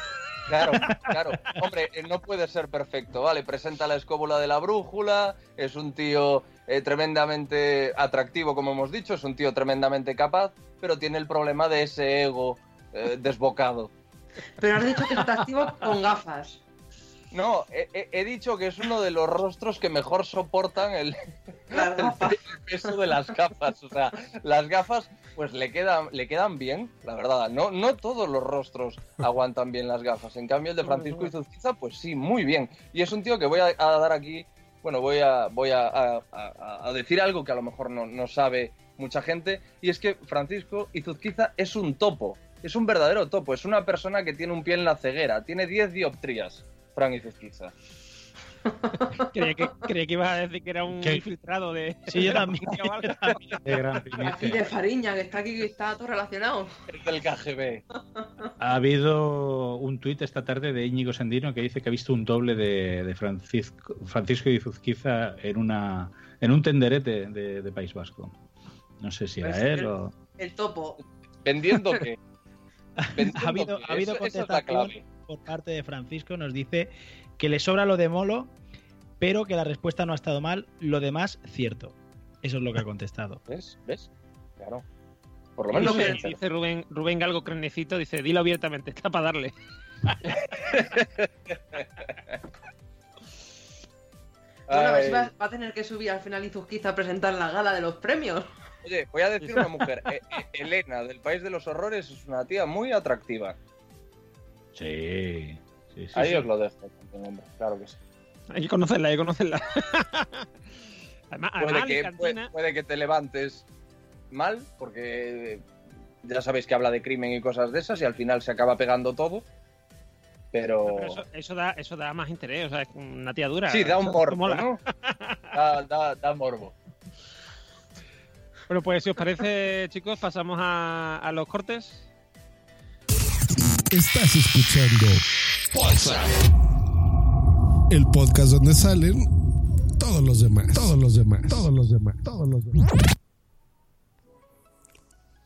Claro, claro. Hombre, eh, no puede ser perfecto, ¿vale? Presenta la escóbula de la brújula, es un tío eh, tremendamente atractivo, como hemos dicho, es un tío tremendamente capaz, pero tiene el problema de ese ego eh, desbocado. Pero has dicho que es atractivo con gafas. No, he, he- dicho que es uno de los rostros que mejor soportan el, el peso de las gafas. O sea, las gafas pues le quedan, le quedan bien, la verdad. No, no todos los rostros aguantan bien las gafas. En cambio, el de Francisco Izuzquiza, pues sí, muy bien. Y es un tío que voy a, a dar aquí, bueno, voy a, voy a, a- a- a decir algo que a lo mejor no, no sabe mucha gente. Y es que Francisco Izuzquiza es un topo. Es un verdadero topo. Es una persona que tiene un pie en la ceguera. Tiene 10 dioptrías. Fran Izuzquiza. Creía que, creía que ibas a decir que era un ¿Qué? infiltrado de. Sí, yo de también. policía o algo. Qué gran Y primicia. de Fariña, que está aquí, que está todo relacionado. Es del KGB. Ha habido un tuit esta tarde de Íñigo Sendino que dice que ha visto un doble de, de Francisco, Francisco Izuzquiza en, una, en un tenderete de, de País Vasco. No sé si era Pues él el- o... El topo. Vendiendo que. ha habido, ha habido Eso- esa es la contestación clave. Por parte de Francisco, nos dice que le sobra lo de Molo, pero que la respuesta no ha estado mal, lo demás cierto. Eso es lo que ha contestado. ¿Ves? ¿Ves? Claro. Por lo menos. Dice, Rubén, Rubén Galgo Crenecito, dice, dilo abiertamente, está para darle. Bueno, a ver si Ay. va, va a tener que subir al final Izuzquiza a presentar la gala de los premios. Oye, voy a decir una mujer. eh, eh, Elena, del País de los Horrores, es una tía muy atractiva. Sí, sí, sí. Ahí sí. os lo dejo, con nombre, claro que sí. Hay que conocerla, hay que conocerla. además, Puede además que, Alicantina- puede, puede que te levantes mal, porque ya sabéis que habla de crimen y cosas de esas y al final se acaba pegando todo. Pero... Pero eso, eso da, eso da más interés, o sea, es una tía dura. Sí, da un morbo, mola. ¿no? Da, da- da morbo. Bueno, pues si os parece, chicos, pasamos a, a los cortes. Estás escuchando el podcast donde salen todos los demás, todos los demás, todos los demás, todos los demás.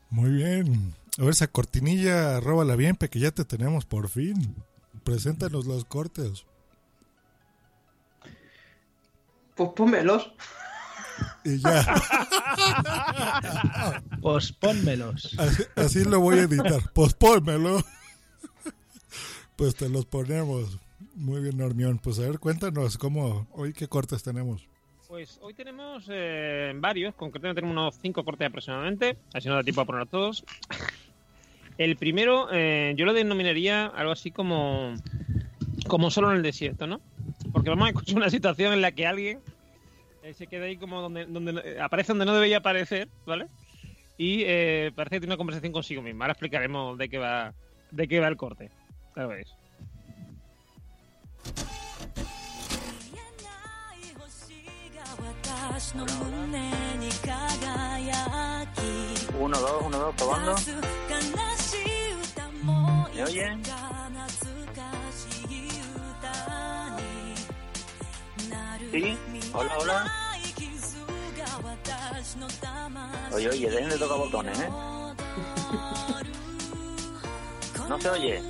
Muy bien. A ver, esa cortinilla, róbala bien, que ya te tenemos por fin. Preséntanos los cortes. Pues pónmelos. Y ya. Pospónmelos. Así, así lo voy a editar. Pospónmelo. Pues te los ponemos. Muy bien, Normión. Pues a ver, cuéntanos cómo, hoy qué cortes tenemos. Pues hoy tenemos eh, varios, concretamente tenemos unos cinco cortes aproximadamente, así no da tiempo a poner todos. El primero, eh, yo lo denominaría algo así como, como solo en el desierto, ¿no? Porque vamos a escuchar una situación en la que alguien eh, se queda ahí como donde, aparece donde no debería aparecer, ¿vale? Y eh, parece que tiene una conversación consigo misma. Ahora explicaremos de qué va, de qué va el corte. Veis. Uno, dos, uno, dos, probando. ¿Me oyen? Sí, hola, hola. Oye, oye, dejen de tocar botones, ¿eh? No se oye.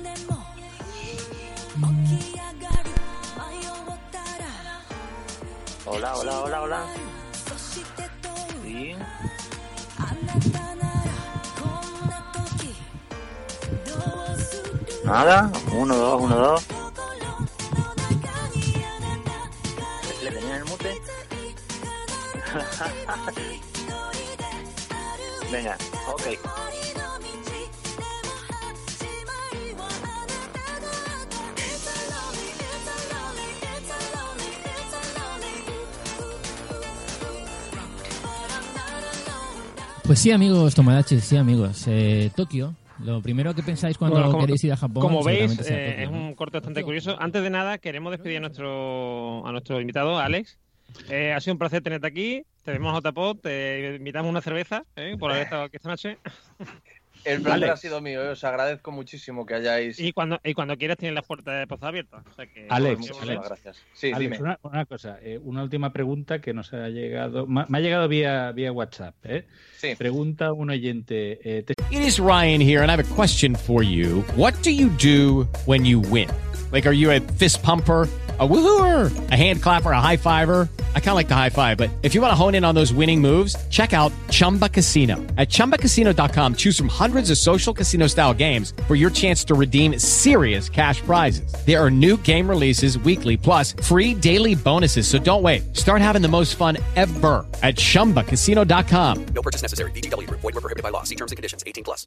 Hola, hola, hola, hola. Sí. Nada, uno, dos, uno, dos. ¿Le tenían el mute? Venga, ok. Pues sí, amigos Tomodachi, sí, amigos. Eh, Tokio, lo primero que pensáis cuando Bueno, como- queréis ir a Japón. Como veis, eh, es un corte bastante curioso. Antes de nada, queremos despedir a nuestro, a nuestro invitado, Alex. Eh, ha sido un placer tenerte aquí. Te vemos a Tapot, te invitamos una cerveza eh, por haber estado aquí esta noche. El placer Alex. ha sido mío, eh, os agradezco muchísimo que hayáis... Y cuando, y cuando quieras tienes las puertas de pozo abiertas. O sea que, Alex, muchísimas Alex, gracias. Sí, Alex, dime. Una, una cosa, eh, una última pregunta que nos ha llegado, ma- me ha llegado vía, vía WhatsApp. ¿eh? Pregunta un oyente. eh, te- It is Ryan here, and I have a question for you. What do you do when you win? Like, are you a fist pumper? A woohooer, a hand clapper, a high fiver. I kind of like the high five, but if you want to hone in on those winning moves, check out Chumba Casino. At chumbacasino.com, choose from hundreds of social casino style games for your chance to redeem serious cash prizes. There are new game releases weekly, plus free daily bonuses. So don't wait. Start having the most fun ever at chumbacasino.com. No purchase necessary. Group. Void were prohibited by law. See terms and conditions. 18 plus.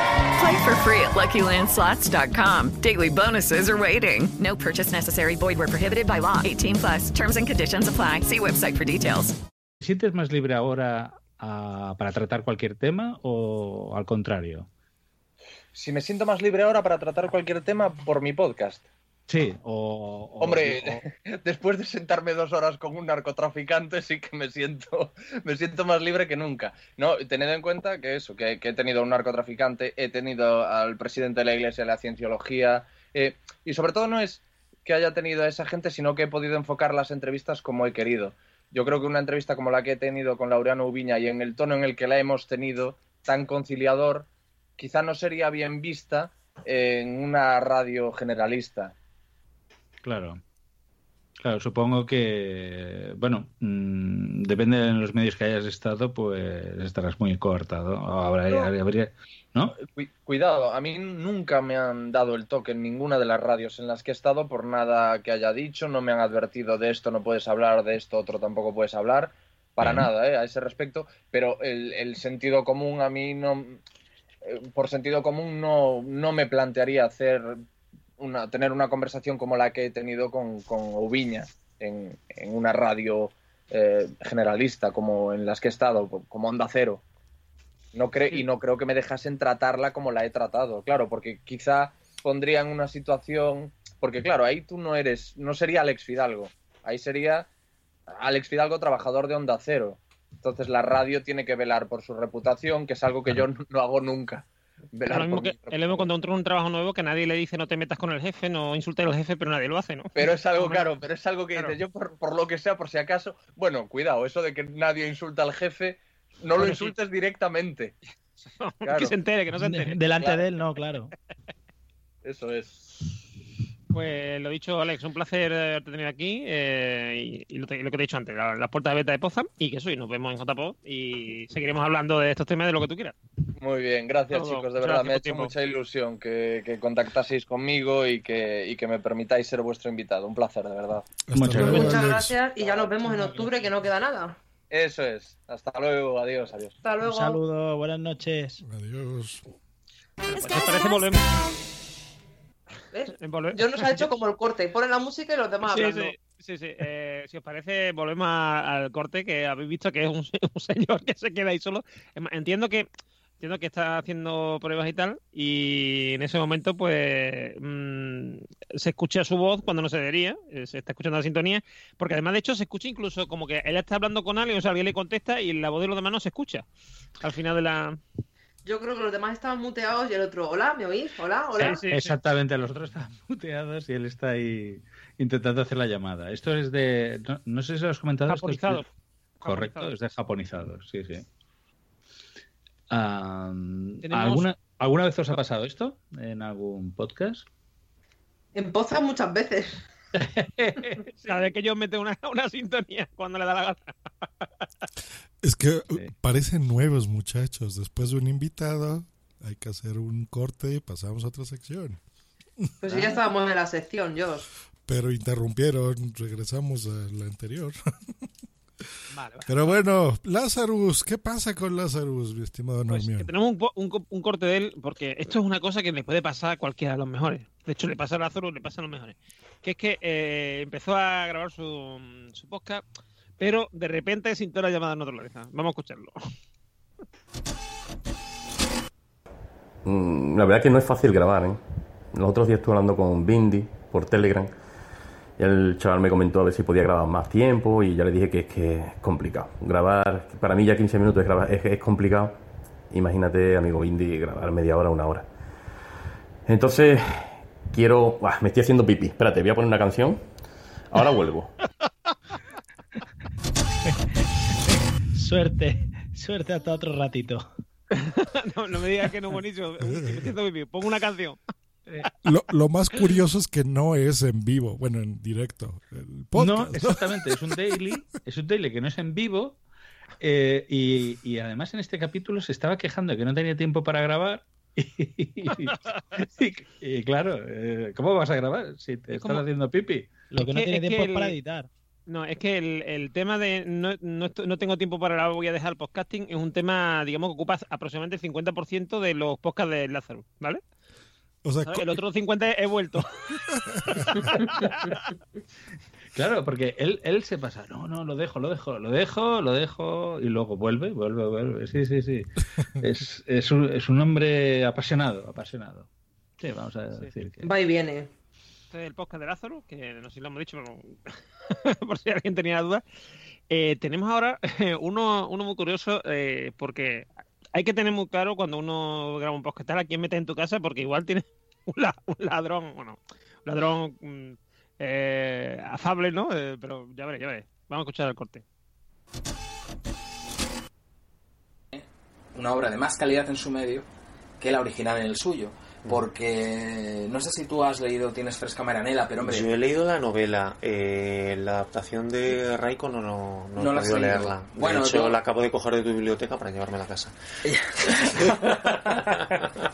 Play for free at LuckyLandSlots.com. Daily bonuses are waiting. No purchase necessary. Void were prohibited by law. 18 plus. Terms and conditions apply. See website for details. ¿Te sientes más libre ahora ah, para tratar cualquier tema o al contrario? Si me siento más libre ahora para tratar cualquier tema por mi podcast. Sí, o... o- Hombre, después de sentarme dos horas con un narcotraficante, sí que me siento, me siento más libre que nunca. No, tened en cuenta que eso, que, que he tenido un narcotraficante, he tenido al presidente de la iglesia de la cienciología, eh, y sobre todo no es que haya tenido a esa gente, sino que he podido enfocar las entrevistas como he querido. Yo creo que una entrevista como la que he tenido con Laureano Ubiña y en el tono en el que la hemos tenido, tan conciliador, quizá no sería bien vista en una radio generalista. Claro. Claro, supongo que, bueno, mm, depende de los medios que hayas estado, pues estarás muy cortado. Habrá- habría- ¿no? Cu- cuidado, a mí nunca me han dado el toque en ninguna de las radios en las que he estado por nada que haya dicho, no me han advertido de esto no puedes hablar, de esto otro tampoco puedes hablar, para Bien. nada, ¿eh? a ese respecto, pero el, el sentido común a mí no, eh, por sentido común no, no me plantearía hacer una, tener una conversación como la que he tenido con, con en, en una radio eh, generalista como en las que he estado, como Onda Cero. No cre Y no creo que me dejasen tratarla como la he tratado, claro, porque quizá pondría en una situación. Porque, claro, ahí tú no eres. No sería Alex Fidalgo. Ahí sería Alex Fidalgo, trabajador de Onda Cero. Entonces la radio tiene que velar por su reputación, que es algo que yo no hago nunca. Velar Lo mismo que, lo mismo cuando entra en un trabajo nuevo que nadie le dice no te metas con el jefe, no insultes al jefe, pero nadie lo hace, ¿no? Pero es algo, claro, pero es algo que Claro. dices, yo por, por lo que sea, por si acaso, bueno, cuidado, eso de que nadie insulta al jefe, no lo sí. insultes directamente. Que Claro. se entere, que no se entere. Delante Claro. de él, no, claro. Eso es. Pues lo dicho, Alex, un placer eh, haberte tenido aquí eh, y, y lo, te- lo que te he dicho antes, la- las puertas de beta de Poza y que eso, y nos vemos en JPO y seguiremos hablando de estos temas de lo que tú quieras. Muy bien, gracias Todo. chicos, de Muchas verdad, me ha hecho tiempo. mucha ilusión que, que contactaseis conmigo y que, y que me permitáis ser vuestro invitado. Un placer, de verdad. Muchas gracias. Muchas gracias y ya nos vemos en octubre, que no queda nada. Eso es. Hasta luego, adiós, adiós. Hasta Un luego. saludo, buenas noches. Adiós. Pues, ¿Te parece? Volvemos. ¿Ves? Yo nos ha hecho como el corte. Ponen la música y los demás Sí, hablando. sí, sí, sí. Eh, si os parece, volvemos al corte que habéis visto que es un, un señor que se queda ahí solo. Entiendo que entiendo que está haciendo pruebas y tal, y en ese momento, pues, mm, se escucha su voz cuando no se debería, eh, se está escuchando la sintonía, porque además, de hecho, se escucha incluso como que él está hablando con alguien, o sea, alguien le contesta y la voz de los demás no se escucha. Al final de la... Yo creo que los demás estaban muteados y el otro, hola, ¿me oís? Hola, hola. Exactamente, los otros están muteados y él está ahí intentando hacer la llamada. Esto es de. No, no sé si lo has comentado. esto es de- Japonizado. Correcto, Japonizado. es de japonizado, sí, sí. Tenemos- ¿alguna, ¿Alguna vez os ha pasado esto en algún podcast? En Poza muchas veces. Vez que yo mete una, una sintonía cuando le da la gana. Es que uh, parecen nuevos muchachos. Después de un invitado, hay que hacer un corte y pasamos a otra sección. Pues sí, ya estábamos en la sección, yo. Pero interrumpieron, regresamos a la anterior. Vale, vale. Pero bueno, Lazarus, ¿qué pasa con Lazarus, mi estimado Pues que tenemos un, corte de él, porque esto es una cosa que le puede pasar a cualquiera de los mejores. De hecho, le pasa a Lázaro, le pasa a los mejores. Que es que eh, empezó a grabar su, su podcast, pero de repente sintió la llamada de naturaleza. Vamos a escucharlo. Mm, La verdad es que no es fácil grabar, ¿eh? Los otros días estuve hablando con Bindi por Telegram el chaval me comentó a ver si podía grabar más tiempo y ya le dije que es que es complicado. Grabar, para mí ya 15 minutos es, grabar- es, es complicado. Imagínate, amigo Bindi, grabar media hora, una hora. Entonces, quiero... Me estoy haciendo pipí. Espérate, voy a poner una canción. Ahora vuelvo. Suerte, suerte hasta otro ratito. no, no me digas que no es buenísimo. Pongo una canción. Lo, lo más curioso es que no es en vivo, bueno, en directo. El No, podcast. exactamente, es un daily, es un daily que no es en vivo. eh, y, y además en este capítulo se estaba quejando de que no tenía tiempo para grabar. Y, y- y claro, eh, ¿cómo vas a grabar si te estás como- haciendo pipi? Lo que no tiene tiempo es el- para editar. No, es que el, el tema de no, no, no tengo tiempo para grabar, voy a dejar el podcasting, es un tema, digamos, que ocupa aproximadamente el 50% de los podcasts de Lázaro, ¿vale? O sea, ¿Sabes? El otro 50% he vuelto. Claro, porque él, él se pasa, no, no, lo dejo, lo dejo, lo dejo, lo dejo, y luego vuelve, vuelve, vuelve. Sí, sí, sí. Es, es, un, es un hombre apasionado, apasionado. Sí, vamos a decir que. Va y viene. Este es el podcast de Lázaro, que no sé si lo hemos dicho, pero por si alguien tenía dudas. Eh, tenemos ahora uno, uno muy curioso, eh, porque hay que tener muy claro cuando uno graba un podcast a quién metes en tu casa, porque igual tienes un, la- un ladrón, bueno, un ladrón mm, eh, afable, ¿no? Eh, pero ya veré, ya veré. Vamos a escuchar el corte. una obra de más calidad en su medio que la original en el suyo. Porque no sé si tú has leído, tienes fresca Marianela, pero hombre. Yo he leído la novela, eh, la adaptación de Raiko no, no, no, No he podido leerla. Bueno, de hecho, yo- la acabo de coger de tu biblioteca para llevarme a la casa.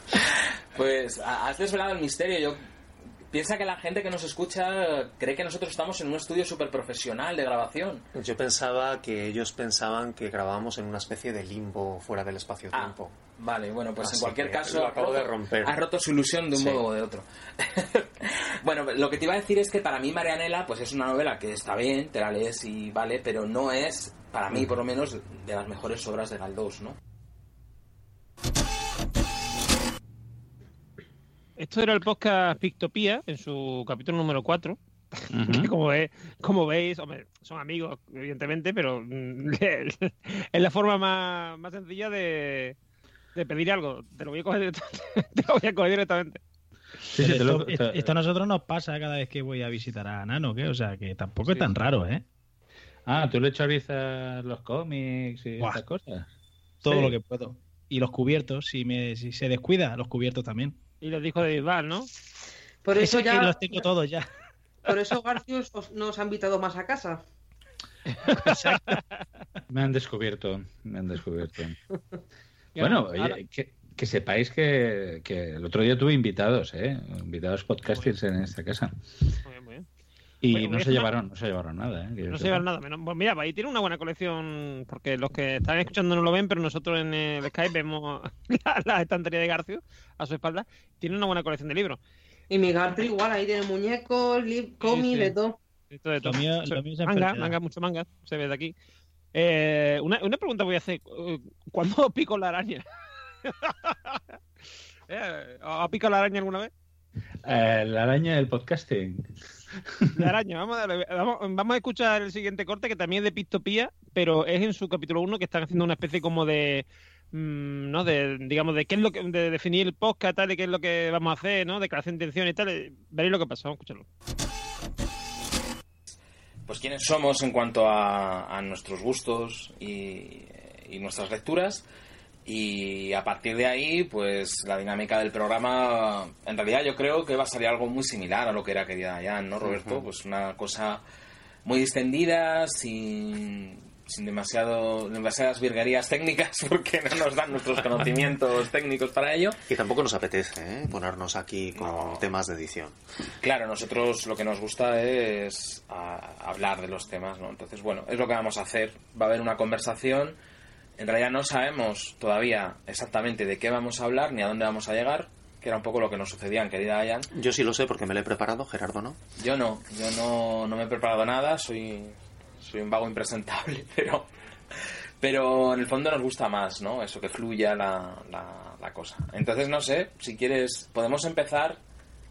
Pues ha- has desvelado el misterio. Yo piensa que la gente que nos escucha cree que nosotros estamos en un estudio súper profesional de grabación. Yo pensaba que ellos pensaban que grabábamos en una especie de limbo fuera del espacio-tiempo. Vale, bueno, pues en cualquier caso lo acabo de roto- romper. has roto su ilusión de un Sí. modo o de otro. bueno, lo que te iba a decir es que para mí Marianela pues es una novela que está bien, te la lees y vale, pero no es, para mí por lo menos, de las mejores obras de Galdós, ¿no? Esto era el podcast Pictopía en su capítulo número 4. que como, ve- como veis, hombre, son amigos, evidentemente, pero es la forma más, más sencilla de, de pedir algo. Te lo voy a coger directamente. te lo voy a coger directamente. Sí, Pero sí, te lo- esto, a nosotros nos pasa cada vez que voy a visitar a Nano, ¿qué? O sea, que tampoco es tan raro, ¿eh? Ah, tú le echas los cómics y Buah. esas cosas. Todo Sí. lo que puedo. Y los cubiertos, si, me, si se descuida, los cubiertos también. Y los discos de Bisbal, ¿no? Por eso Es que ya. los tengo todos ya. Por eso Garcius os- nos ha invitado más a casa. Me han descubierto, me han descubierto. bueno, oye, que sepáis que, que el otro día tuve invitados, ¿eh? Invitados podcasters en esta casa. Muy bien, muy bien. Y no se llevaron, no se llevaron nada, ¿eh? Que No se llevan nada menos. Pues mira, ahí tiene una buena colección, porque los que están escuchando no lo ven, pero nosotros en el Skype vemos la, la estantería de Garcio a su espalda. Tiene una buena colección de libros. Y mi Garfield igual, ahí tiene muñecos, lib- cómics, sí. de todo. Esto de todo. Lo mío- Se- lo mío es manga, manga, mucho manga, se ve de aquí. Eh, una, una pregunta voy a hacer. eh, ¿Cuándo pico la araña? Eh, ¿Ha picado la araña alguna vez? Eh, la araña del podcasting. La araña, vamos a, darle- vamos, vamos a escuchar el siguiente corte que también es de Pistopía, pero es en su capítulo 1 que están haciendo una especie como de, mm, ¿no? De, digamos, de qué es lo que, de definir el podcast, tal, de qué es lo que vamos a hacer, ¿no? Declaración de intención y tal. eh, Veréis lo que pasa, vamos a escucharlo. pues quiénes somos en cuanto a, a nuestros gustos y, y nuestras lecturas. Y a partir de ahí, pues la dinámica del programa, en realidad yo creo que va a salir algo muy similar a lo que era querida Jan, ¿no, Roberto? Pues una cosa muy distendida, sin, sin demasiado, demasiadas virguerías técnicas, porque no nos dan nuestros conocimientos técnicos para ello. Y tampoco nos apetece ¿eh? ponernos aquí con temas de edición. Claro, nosotros lo que nos gusta es a- hablar de los temas, ¿no? Entonces, bueno, es lo que vamos a hacer. Va a haber una conversación. En realidad no sabemos todavía exactamente de qué vamos a hablar ni a dónde vamos a llegar, que era un poco lo que nos sucedía en Querida Ayan. Yo sí lo sé porque me lo he preparado, Gerardo no. Yo no, yo no, no me he preparado nada, soy, soy un vago impresentable, pero, pero en el fondo nos gusta más, ¿no? Eso que fluya la, la, la cosa. Entonces, no sé, si quieres, podemos empezar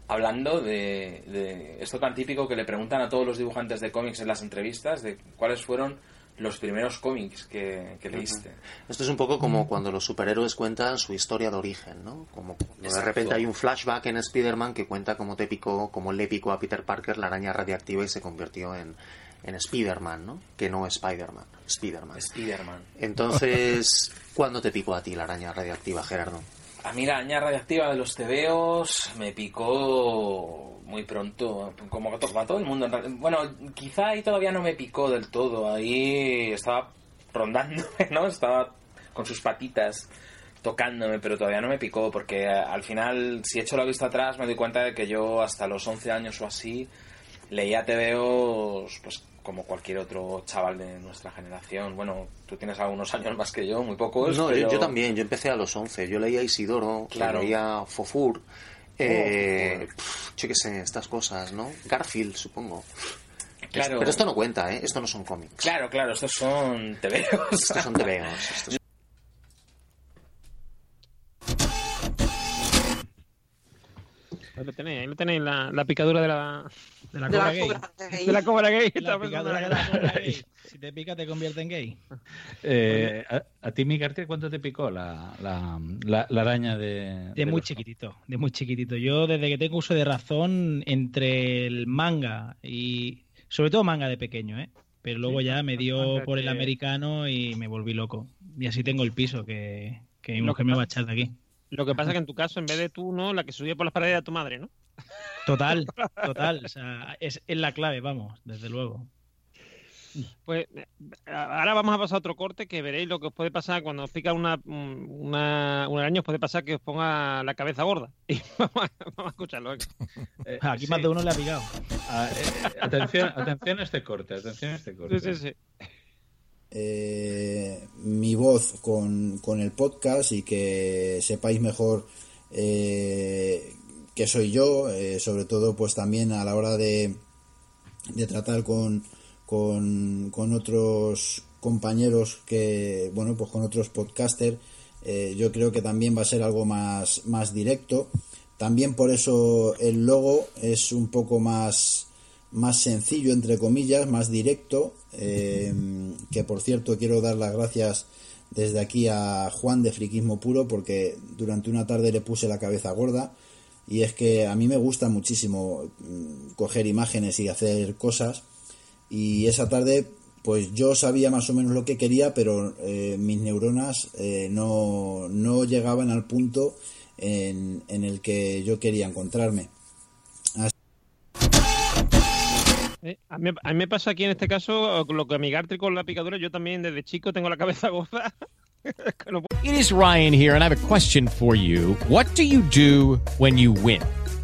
hablando de, de esto tan típico que le preguntan a todos los dibujantes de cómics en las entrevistas, de cuáles fueron los primeros cómics que, que leíste. Esto es un poco como cuando los superhéroes cuentan su historia de origen, ¿no? Como cuando de repente hay un flashback en Spider-Man que cuenta cómo te picó, cómo le picó a Peter Parker la araña radiactiva y se convirtió en, en Spider-Man, ¿no? Que no Spider-Man, Spider-Man. Spider-Man. Entonces, ¿cuándo te picó a ti la araña radiactiva, Gerardo? A mí la araña radiactiva de los tebeos me picó muy pronto, como a to- a todo el mundo. Bueno, quizá ahí todavía no me picó del todo. Ahí estaba rondándome, ¿no? Estaba con sus patitas tocándome, pero todavía no me picó porque al final, si echo la vista atrás, me doy cuenta de que yo hasta los 11 años o así leía tebeos pues como cualquier otro chaval de nuestra generación. Bueno, tú tienes algunos años más que yo, muy pocos. no, yo- pero- yo, también, yo empecé a los 11. Yo leía Isidoro, Claro. leía Fofur, eh, Oh, pf, yo qué sé, estas cosas, ¿no? Garfield, supongo. Claro. Pero esto no cuenta, ¿eh? Esto no son cómics. Claro, claro, estos son tebeos. Estos son tebeos. estos- Ahí lo tenéis, ahí lo tenéis, la, la picadura de la, De la De la cobra gay. cobra gay. de la cobra gay. La Estaba picadura de la cobra gay. Si te pica, te convierte en gay. Eh, a, a ti, mi cartel, ¿cuánto te picó la, la, la- la araña de, De muy los- chiquitito, de muy chiquitito. Yo desde que tengo uso de razón entre el manga y sobre todo manga de pequeño, ¿eh? Pero luego ya me dio por el que- americano y me volví loco. Y así tengo el piso que, que mi Lo mujer que me va a echar de aquí. Lo que pasa es que en tu caso, en vez de tú, ¿no? La que subía por las paredes era tu madre, ¿no? Total, total. O sea, es, es la clave, vamos, desde luego. Pues eh, ahora vamos a pasar a otro corte que veréis lo que os puede pasar cuando os pica una, una, un araña, os puede pasar que os ponga la cabeza gorda. Y vamos a, vamos a escucharlo. Eh, Aquí más de uno le ha picado. Ah, eh, atención, atención a este corte, atención a este corte. Sí, sí, sí. Eh, mi voz con, con el podcast y que sepáis mejor eh, que soy yo, eh, sobre todo pues también a la hora de, de tratar con, con, con otros compañeros que, bueno, pues con otros podcasters, eh, yo creo que también va a ser algo más, más directo. También por eso el logo es un poco más, más sencillo, entre comillas, más directo. eh, que por cierto quiero dar las gracias desde aquí a Juan de Friquismo Puro porque durante una tarde le puse la cabeza gorda. Y es que a mí me gusta muchísimo mm, coger imágenes y hacer cosas. Y esa tarde, pues yo sabía más o menos lo que quería, pero eh, mis neuronas eh, no, no llegaban al punto en, en el que yo quería encontrarme. Eh, A mí, a mí me pasa aquí en este caso lo que mi con la picadura. Yo también desde chico tengo la cabeza gorda. It is Ryan here, and I have a question for you. What do you do when you win?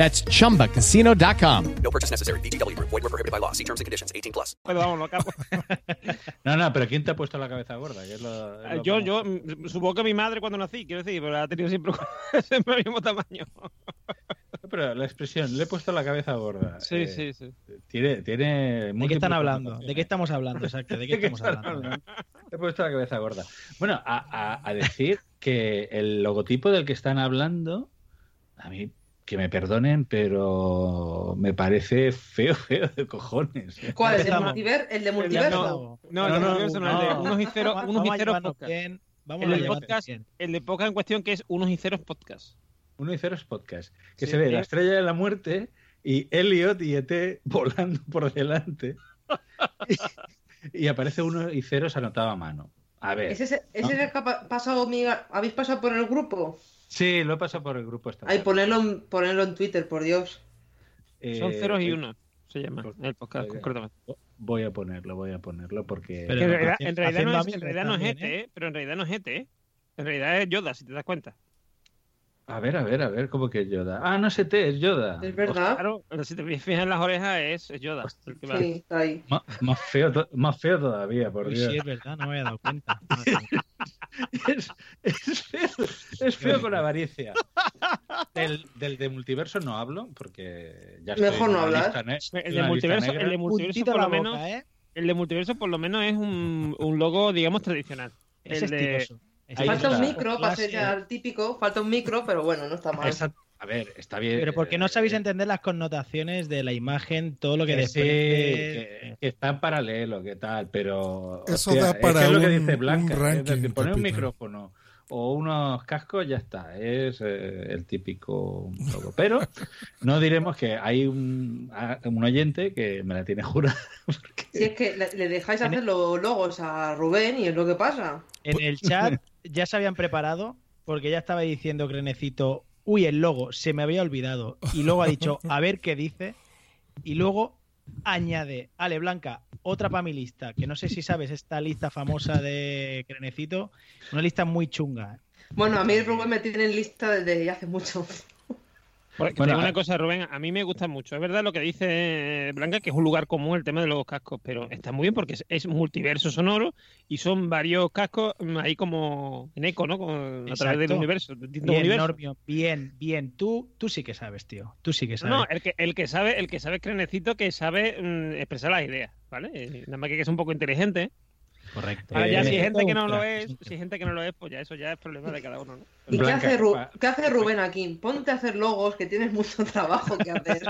That's chumbacasino.com. No purchase necessary. VGW Group. Void were prohibited by law. See terms and conditions. 18 plus. Capo. No, no, pero ¿quién te ha puesto la cabeza gorda? Que es lo- es lo Yo, como- yo mm, supongo que mi madre cuando nací, quiero decir, pero ha tenido siempre, siempre el mismo tamaño. Pero la expresión, le he puesto la cabeza gorda. Sí, eh, sí, sí. Tiene, tiene ¿De qué están hablando? ¿De qué estamos hablando? Exacto, ¿de qué ¿De qué estamos hablando? hablando? Le he puesto la cabeza gorda. Bueno, a, a- a decir que el logotipo del que están hablando, a mí, que me perdonen, pero me parece feo, feo de cojones. ¿Cuál? ¿El de Empezamos. multiver? ¿El de No, multiverso? no, el de multiverso no, el de unos y ceros, unos y ceros podcast. bien, vamos El llevarnos podcast, el de podcast en cuestión que es unos y ceros podcast. Uno y cero es podcast. Que Sí, se ve eh. la estrella de la muerte y Elliot y ET volando por delante. y, y aparece uno y cero anotado a mano. A ver. ¿Ese, es- ese ¿no? es el que ha pa- pasado, Miga- ¿Habéis pasado por el grupo? Sí, lo he pasado por el grupo esta tarde. ponerlo, en- ponerlo en Twitter, por Dios. Son Eh, ceros y eh, unos, se llama, el podcast concretamente. Voy a ponerlo, voy a ponerlo porque. Pero en realidad, en no es, este, ¿eh? pero en realidad no es este, ¿eh? En realidad es Yoda, si te das cuenta. A ver, a ver, a ver, ¿cómo que es Yoda? Ah, no es ET, es Yoda. Es verdad. Claro, pero si te fijas en las orejas es, es Yoda. Sí, está ahí. Má- Más, feo, más feo todavía, por Uy, Dios. sí, es verdad, no me había dado cuenta. es, es feo, es feo con avaricia. Del, del de multiverso no hablo porque ya estoy Mejor no hablar. lista El de multiverso, negra. el de multiverso Puntito por la lo menos, boca, ¿eh? el de multiverso por lo menos es un, un logo, digamos, tradicional. Es el estiloso. Falta un micro para ser ya el típico. Falta un micro, pero bueno, no está mal. Esa- a ver, está bien. Pero porque no eh, sabéis entender las connotaciones de la imagen, todo lo que que sí, que, que está en paralelo, que tal, pero. Eso hostia, da es para es lo que un- dice Blanca. un es ranking, decir, poner un micrófono o unos cascos, ya está. Es eh, el típico logo. Pero no diremos que hay un, un oyente que me la tiene jurada. Si es que le, le dejáis hacer los logos a Rubén y es lo que pasa. En el chat ya se habían preparado porque ya estaba diciendo Crenecito, uy, el logo, se me había olvidado. Y luego ha dicho, a ver qué dice. Y luego añade, Ale Blanca, otra para mi lista, que no sé si sabes esta lista famosa de Crenecito, una lista muy chunga. Bueno, a mí Rubén me tiene en lista desde hace mucho. Te Bueno, digo una cosa, Rubén, a mí me gusta mucho. Es verdad lo que dice Blanca, que es un lugar común el tema de los cascos, pero está muy bien porque es, es multiverso sonoro y son varios cascos mm, ahí como en eco, ¿no? Con- a través del universo. Bien. Normio, bien, bien. Tú, tú sí que sabes, tío. Tú sí que sabes. No, el que, el que sabe, el que sabe es Crenecito, que sabe mm, expresar las ideas, ¿vale? Eh, Nada más que que es un poco inteligente. ¿eh? Correcto. Ahora ya si hay gente que no lo es, si hay gente que no lo es, pues ya eso ya es problema de cada uno, ¿no? ¿Y qué hace, Ru- pa- qué hace Rubén aquí? Ponte a hacer logos, que tienes mucho trabajo que hacer.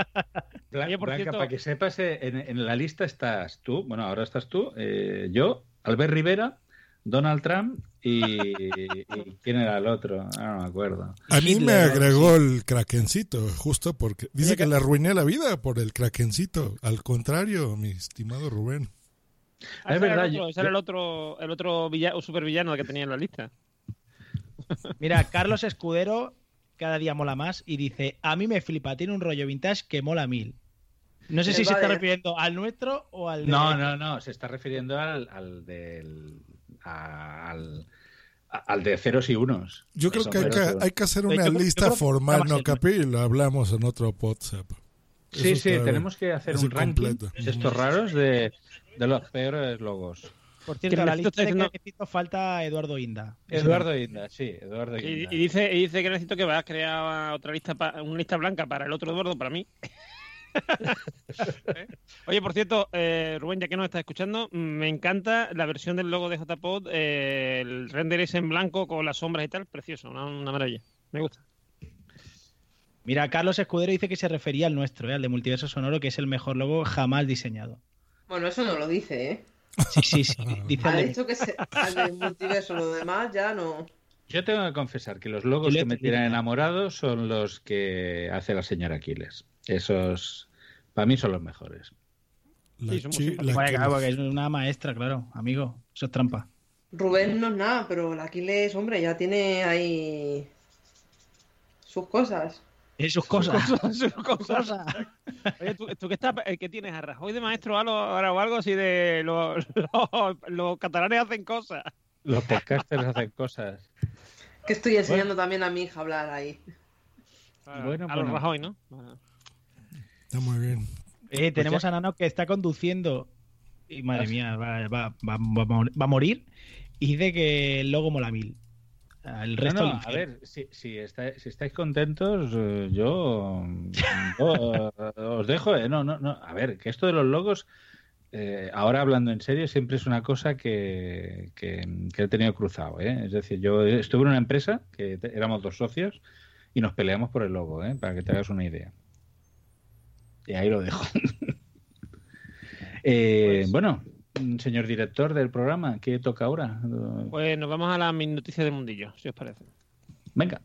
Blan- Oye, por Blanca, cierto- para que sepas, eh, en, en la lista estás tú, bueno, ahora estás tú, eh, yo, Albert Rivera, Donald Trump y, y ¿quién era el otro? Ah, no me acuerdo. A mí me agregó el krakencito, justo porque dice que le arruiné la vida por el krakencito. Al contrario, mi estimado Rubén. Ah, Es ese era verdad, el yo- otro, ese era el otro, el otro villa- supervillano que tenía en la lista. Mira, Carlos Escudero cada día mola más y dice, a mí me flipa, tiene un rollo vintage que mola mil. No sé si se está refiriendo al nuestro o al de... No, no, no, se está refiriendo al, al del al, al de ceros y unos. Yo creo que hay, que hay que hacer una yo lista formal, ¿no, Capi? Lo hablamos en otro WhatsApp. Sí, Eso sí, tenemos que hacer un ranking completo. de estos raros de, de los peores logos. Por cierto, a la lista está de falta Eduardo Inda. Eduardo Inda, sí, Eduardo Y, Inda. y dice, y dice que necesito que va a crear otra lista, pa- una lista blanca para el otro Eduardo, para mí. ¿Eh? Oye, por cierto, eh, Rubén, ya que nos estás escuchando, me encanta la versión del logo de JPod, eh, el render es en blanco con las sombras y tal, precioso, una, una maravilla. Me gusta. Mira, Carlos Escudero dice que se refería al nuestro, ¿eh? al de Multiverso Sonoro, que es el mejor logo jamás diseñado. Bueno, eso no lo dice, ¿eh? Sí, sí, sí. Dice Ha dicho que se, al multiverso, lo demás ya no. Yo tengo que confesar que los logos que me tiran enamorados son los que hace la señora Aquiles. Esos, para mí, son los mejores. La Sí, somos la que- es una maestra, claro, amigo. Eso es trampa. Rubén no es nada, pero el Aquiles, hombre, ya tiene ahí sus cosas. Es sus cosas. Sus cosas. Oye, ¿tú, tú qué, estás, eh, qué tienes? ¿A Rajoy de maestro algo, ahora o algo así de los, los, los catalanes hacen cosas? Los podcasters hacen cosas. Que estoy enseñando también a mi hija a hablar ahí. Bueno, a los bueno. Rajoy, ¿no? Ah. Está muy bien. Eh, tenemos ya- a Nano que está conduciendo y madre mía, va, va- va- va a morir- va a morir. Y dice que el logo mola mil. El No, resto no, al a ver, si, si, está- si estáis contentos, eh, yo, yo, eh, os dejo. eh, No, no, no. A ver, que esto de los logos, eh, ahora hablando en serio, siempre es una cosa que, que, que he tenido cruzado. ¿eh? Es decir, yo estuve en una empresa que te- éramos dos socios y nos peleamos por el logo, ¿eh? para que te hagas una idea. Y ahí lo dejo. Eh, Bueno, señor director del programa, ¿qué toca ahora? Pues nos vamos a las mis noticias del mundillo, si os parece. Venga.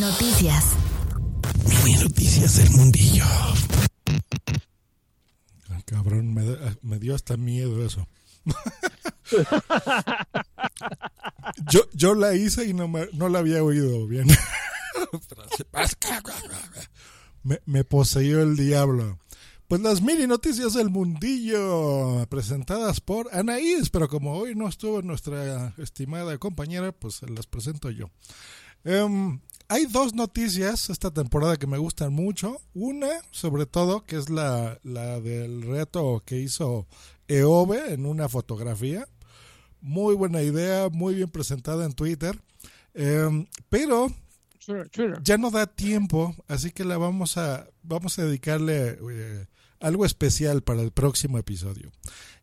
Noticias. Mini noticias del mundillo. Ah, cabrón, me, da- me dio hasta miedo eso. yo, yo la hice y no, me- no la había oído bien. me, me poseyó el diablo. Pues las mini noticias del mundillo presentadas por Anaís, pero como hoy no estuvo nuestra estimada compañera, pues se las presento yo. Em, hay dos noticias esta temporada que me gustan mucho. Una, sobre todo, que es la, la del reto que hizo Eove en una fotografía. Muy buena idea, muy bien presentada en Twitter. Em, pero ya no da tiempo, así que la vamos a, vamos a dedicarle eh, algo especial para el próximo episodio.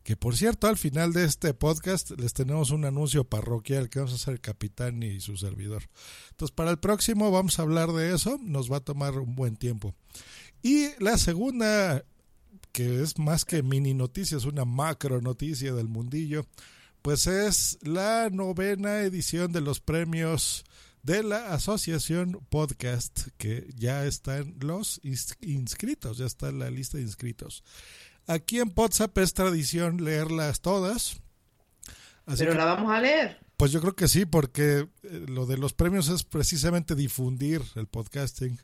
Que por cierto, al final de este podcast les tenemos un anuncio parroquial que vamos a hacer el capitán y su servidor. Entonces, para el próximo vamos a hablar de eso, nos va a tomar un buen tiempo. Y la segunda, que es más que mini noticia, es una macro noticia del mundillo, pues es la novena edición de los premios de la Asociación Podcast, que ya están los ins- inscritos, ya está la lista de inscritos. Aquí en WhatsApp es tradición leerlas todas. Así Pero que- la vamos a leer. pues yo creo que sí, porque eh, lo de los premios es precisamente difundir el podcasting.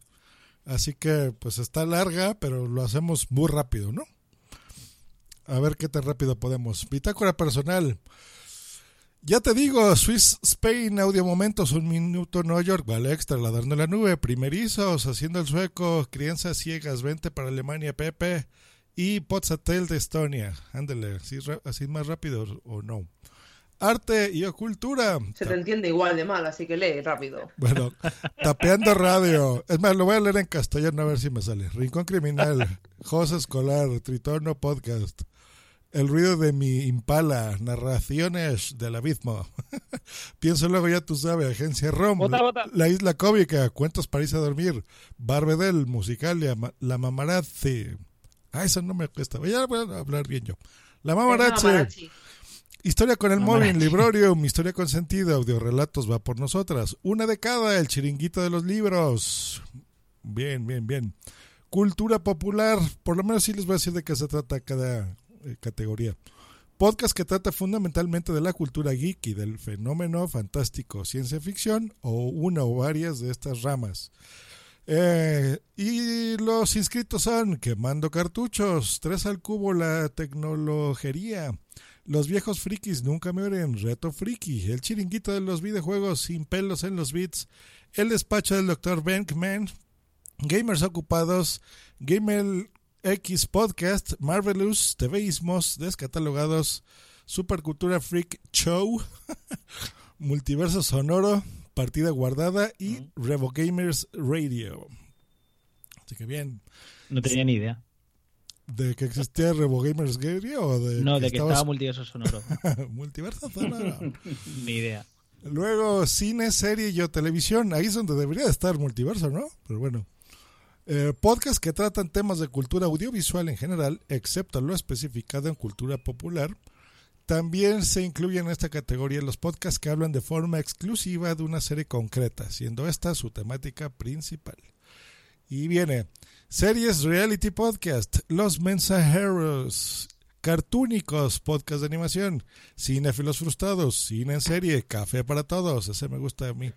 Así que pues está larga, pero lo hacemos muy rápido, ¿no? A ver qué tan rápido podemos. Bitácora personal. Ya te digo, Swiss Spain, audio momentos, un minuto Nueva York, vale extra, ladrando en la nube, primerizos, haciendo el sueco, crianzas ciegas, 20 para Alemania, Pepe, y Potsatel de Estonia. Ándale, así, así más rápido o no. Arte y cultura. Se te entiende igual de mal, así que lee rápido. Bueno, tapeando radio. Es más, lo voy a leer en castellano a ver si me sale. Rincón Criminal, José Escolar, Tritono Podcast. El ruido de mi impala, narraciones del abismo. Pienso luego, ya tú sabes, Agencia ROM, Bota, bota. La Isla Cómica, Cuentos para irse a dormir, Barbedel, Musicalia, Ma- La Mamarazzi. Ah, eso no me cuesta. Ya voy a hablar bien yo. La Mamarazzi. Mamarazzi. Historia con el Mamarazzi. móvil, Librorium, Historia con sentido, audiorelatos, va por nosotras. Una de cada, el chiringuito de los libros. Bien, bien, bien. Cultura popular, por lo menos sí les voy a decir de qué se trata cada eh, categoría. Podcast que trata fundamentalmente de la cultura geek y del fenómeno fantástico, ciencia ficción o una o varias de estas ramas. Eh, y los inscritos son Quemando Cartuchos, Tres al Cubo, la tecnología, Los viejos frikis nunca mueren, Reto Friki, El chiringuito de los videojuegos sin pelos en los bits, El despacho del Dr. Bankman, Gamers Ocupados, Gamer X Podcast, Marvelous, TVismos, Descatalogados, Supercultura Freak Show, Multiverso Sonoro, Partida Guardada y Revo Gamers Radio. Así que bien. No tenía ni idea. ¿De que existía Revo Gamers Radio o de No, de que estabas- estaba multiverso sonoro. Multiverso Sonoro. ni idea. Luego, cine, serie y o televisión. Ahí es donde debería de estar multiverso, ¿no? Pero bueno. Eh, podcast que tratan temas de cultura audiovisual en general, excepto lo especificado en cultura popular. También se incluyen en esta categoría los podcasts que hablan de forma exclusiva de una serie concreta, siendo esta su temática principal. Y viene series reality podcast, Los Mensajeros, Cartúnicos, podcast de animación, Cinefilos Frustrados, Cine en serie, Café para Todos, ese me gusta a mí.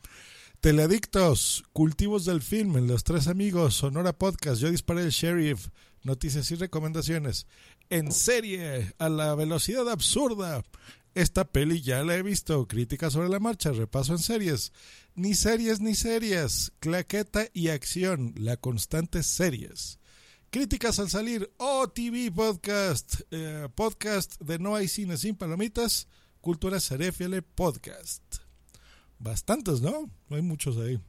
Teleadictos, Cultivos del Film, Los Tres Amigos, Sonora Podcast, Yo Disparé el Sheriff, Noticias y Recomendaciones. En serie, a la velocidad absurda. Esta peli ya la he visto. Crítica sobre la marcha, repaso en series. Ni series ni series. Claqueta y acción, la constante series. Críticas al salir, OTV Podcast, eh, podcast de No hay cine sin palomitas, Cultura Cerefiale Podcast. Bastantes, ¿no? No hay muchos ahí.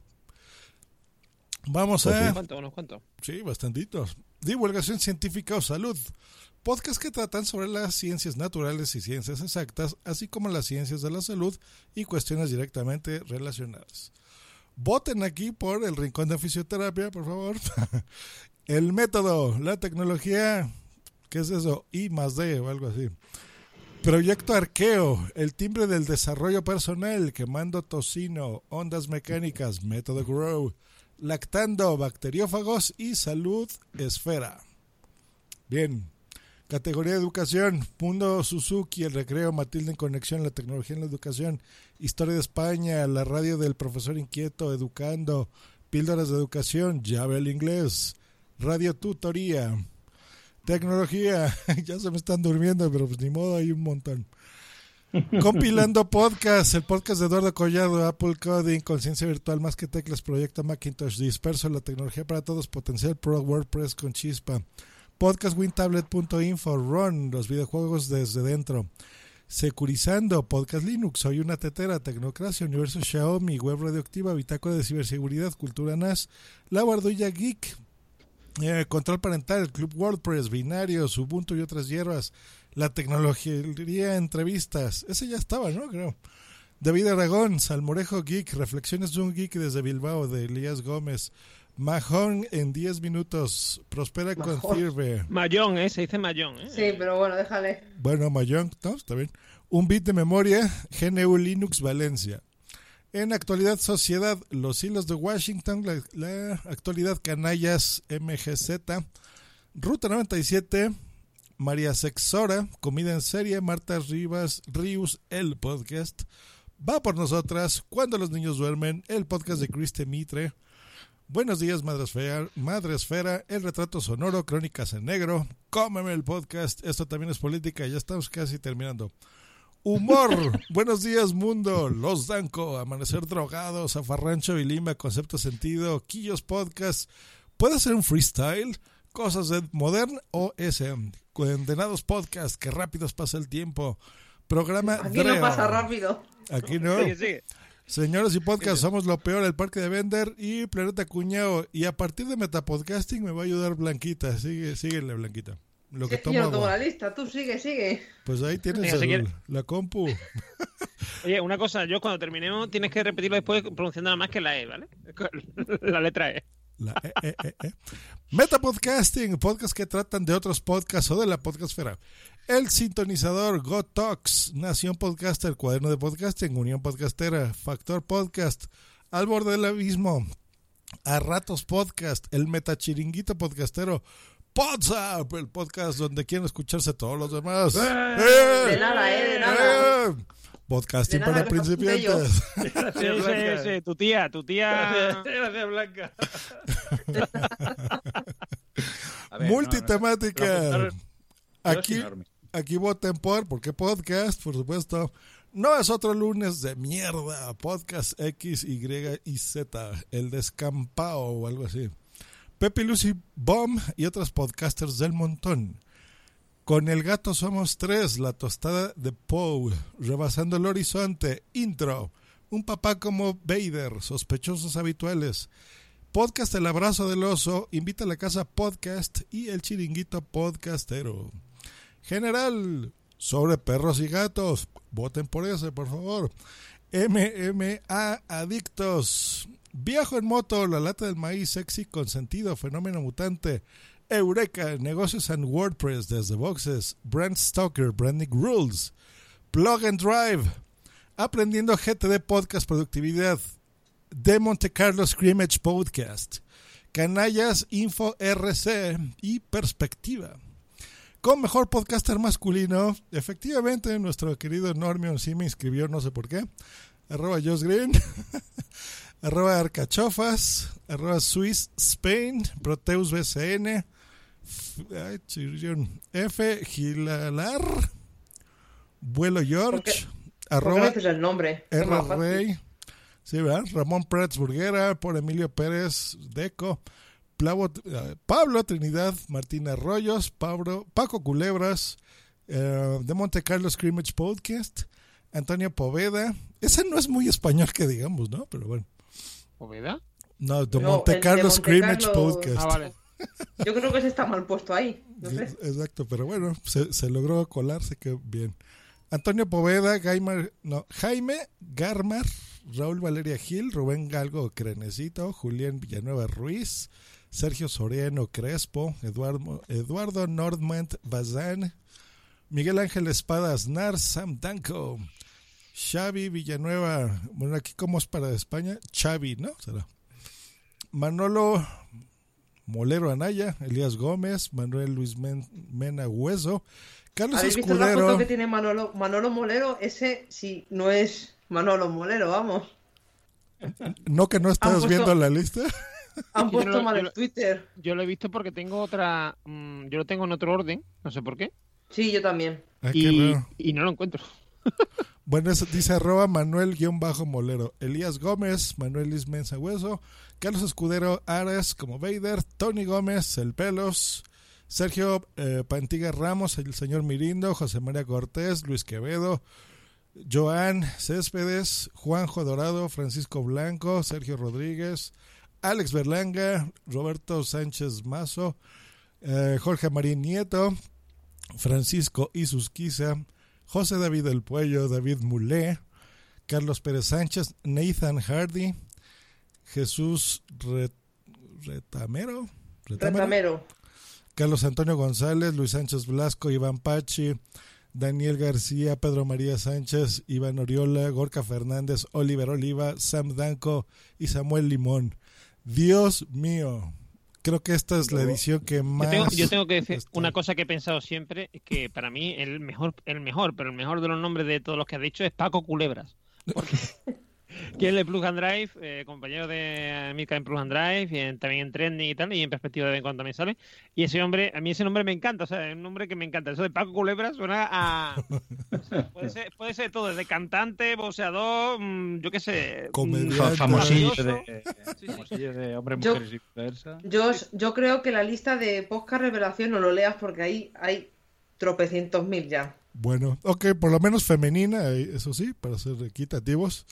Vamos Unos a... cuantos, unos cuantos. Sí, bastantitos. Divulgación científica o salud. Podcast que tratan sobre las ciencias naturales y ciencias exactas, así como las ciencias de la salud y cuestiones directamente relacionadas. Voten aquí por el Rincón de Fisioterapia, por favor. el método, la tecnología, ¿qué es eso? I más D o algo así. Proyecto Arqueo, el timbre del desarrollo personal, quemando tocino, ondas mecánicas, método Grow, lactando, bacteriófagos y salud esfera. Bien. Categoría de educación, Mundo Suzuki, el recreo, Matilde en conexión, la tecnología en la educación, Historia de España, la radio del profesor inquieto, educando, píldoras de educación, llave al inglés, radio tutoría, tecnología, ya se me están durmiendo, pero pues ni modo, hay un montón. Compilando podcast, el podcast de Eduardo Collado, Apple Coding, Conciencia Virtual, Más que Teclas, Proyecto Macintosh, Disperso, la tecnología para todos, Potencial Pro, WordPress con chispa, podcastwintablet.info, Run, los videojuegos desde dentro, Securizando, Podcast Linux, Soy una tetera, Tecnocracia, Universo Xiaomi, Web Radioactiva, Bitácora de Ciberseguridad, Cultura NAS, La Guardulla Geek, eh, control parental, Club WordPress, binarios, Ubuntu y otras hierbas, la tecnología, entrevistas, ese ya estaba, ¿no? Creo. David Aragón, Salmorejo Geek, Reflexiones de un Geek desde Bilbao, de Elías Gómez, Majón en 10 minutos, Prospera con. Firme. Mayón, ¿eh? Se dice Mayón, ¿eh? Sí, pero bueno, déjale. Bueno, Mayón, ¿no? Está bien. Un bit de memoria, GNU Linux Valencia. En actualidad sociedad, los hilos de Washington, la, actualidad canallas MGZ, Ruta 97, María Sexora, Comida en Serie, Marta Rivas, Rius, el podcast, Va por nosotras, Cuando los niños duermen, el podcast de Chris Mitre, Buenos días, Madre Esfera, Madre Esfera, El Retrato Sonoro, Crónicas en Negro, Cómeme el podcast, esto también es política, ya estamos casi terminando. Humor. Buenos días, mundo. Los Danco. Amanecer drogados. Afarrancho y Lima. Concepto sentido. Quillos Podcast. ¿Puede ser un freestyle? Cosas de Modern o SM. Condenados Podcast. Que rápidos pasa el tiempo. Programa Aquí no Dreo. pasa rápido. Aquí no. Sigue, sigue. Señores y podcast, somos lo peor, el Parque de Vender y Planeta Cuñado. Y a partir de Metapodcasting me va a ayudar Blanquita. Sigue, síguele, Blanquita. Lo que Sí, tomo yo no tengo agua. la lista, tú sigue, sigue. Pues ahí tienes Venga, si la compu. Oye, una cosa, yo cuando terminemos tienes que repetirlo después pronunciando nada más que la E, ¿vale? La letra E. La E, E, E, E. Metapodcasting, podcast que tratan de otros podcasts o de la podcastfera. El sintonizador Go Talks, Nación Podcaster, Cuaderno de Podcasting, Unión Podcastera, Factor Podcast, Al Borde del Abismo, A Ratos Podcast, El Metachiringuito Podcastero, WhatsApp, el podcast donde quieren escucharse todos los demás. Eh, de nada, eh, de nada. ¡Eh! Podcasting De nada, para principiantes. Sí, sí, sí, tu tía, tu tía. Gracias, Blanca. Ver, Multitemática. no, no, no. Yo Aquí, aquí voten por, porque podcast, por supuesto. No es otro lunes de mierda. Podcast X, Y y Z. El descampado o algo así. Pepe Lucy Bomb y otros podcasters del montón. Con el gato somos tres. La tostada de Poe. Rebasando el horizonte. Intro. Un papá como Vader. Sospechosos habituales. Podcast El Abrazo del Oso, Invita a la Casa Podcast y El Chiringuito Podcastero. General, sobre perros y gatos, voten por ese, por favor. MMA Adictos, Viajo en moto, La Lata del Maíz, Sexy con sentido, Fenómeno Mutante. Eureka, Negocios and WordPress desde Boxes, Brand Stalker, Branding Rules, Plug and Drive, Aprendiendo GTD Podcast Productividad, de Monte Carlo Scrimmage Podcast, Canallas Info RC y Perspectiva. Con mejor podcaster masculino, efectivamente, nuestro querido Normion sí me inscribió, no sé por qué. Arroba Josh Green, arroba Arcachofas, arroba Swiss Spain, Proteus BCN, F, Gilalar, Vuelo George, ¿Por qué arroba el nombre? R. Rey, sí, ¿verdad? Ramón Prats Burguera, por Emilio Pérez Deco, Plavo- eh, Pablo Trinidad, Martín Arroyos, Pablo, Paco Culebras, eh, de Monte Carlo Scrimmage Podcast, Antonio Poveda. Ese no es muy español que digamos, ¿no? Pero bueno. ¿Poveda? No, de No, Monte Carlo Scrimmage Podcast. Ah, vale. Yo creo que ese está mal puesto ahí. No sé. Exacto, pero bueno, se, se logró colarse, que bien. Antonio Poveda, Gaimar, no, Jaime Garmar, Raúl Valeria Gil, Rubén Galgo Crenecito, Julián Villanueva Ruiz, Sergio Soriano Crespo, Eduardo, Eduardo Nordment Bazán, Miguel Ángel Espada Aznar, Sam Danco, Xavi Villanueva, bueno, aquí como es para España, Xavi, ¿no? Será. Manolo Molero Anaya, Elías Gómez, Manuel Luis Men- Mena Hueso, Carlos ¿Habéis visto la foto que tiene Manolo, Manolo Molero? Ese sí, no es Manolo Molero, vamos. No que no estás puesto- viendo la lista. Han Yo puesto lo- mal en Twitter. Yo lo he visto porque tengo otra. mm, yo lo tengo en otro orden, no sé por qué. Sí, yo también. Ah, y no lo encuentro. Bueno, dice arroba Manuel-Molero. Elías Gómez, Manuel Luis Mensa Hueso, Carlos Escudero Ares como Vader, Tony Gómez, El Pelos, Sergio eh, Pantiga Ramos, el señor Mirindo, José María Cortés, Luis Quevedo, Joan Céspedes, Juanjo Dorado, Francisco Blanco, Sergio Rodríguez, Alex Berlanga, Roberto Sánchez Mazo, eh, Jorge Marín Nieto, Francisco Isusquiza, José David El Puello, David Mulé, Carlos Pérez Sánchez, Nathan Hardy, Jesús Re- Retamero, Retamero. Carlos Antonio González, Luis Sánchez Blasco, Iván Pachi, Daniel García, Pedro María Sánchez, Iván Oriola, Gorka Fernández, Oliver Oliva, Sam Danco y Samuel Limón. Dios mío, creo que esta es la edición que Yo más... tengo, yo tengo que decir una cosa que he pensado siempre, es que para mí el mejor, el mejor, pero el mejor de los nombres de todos los que has dicho es Paco Culebras. Porque que es de Plug and Drive, eh, compañero de Milka en Plug and Drive, y en- también en Trending y tal, y en perspectiva de vez en cuando también sale. Y ese hombre, a mí ese nombre me encanta, o sea, es un nombre que me encanta. Eso de Paco Culebra suena a. o sea, puede, ser, puede ser todo, desde cantante, boxeador, mm, yo qué sé. mm, Comediante. Famosillo de, famosillo de hombre, Yo- mujeres y viceversa. Yo, yo creo que la lista de podcast revelación no lo leas porque ahí hay tropecientos mil ya. Bueno, ok, por lo menos femenina, eh, eso sí, para ser equitativos.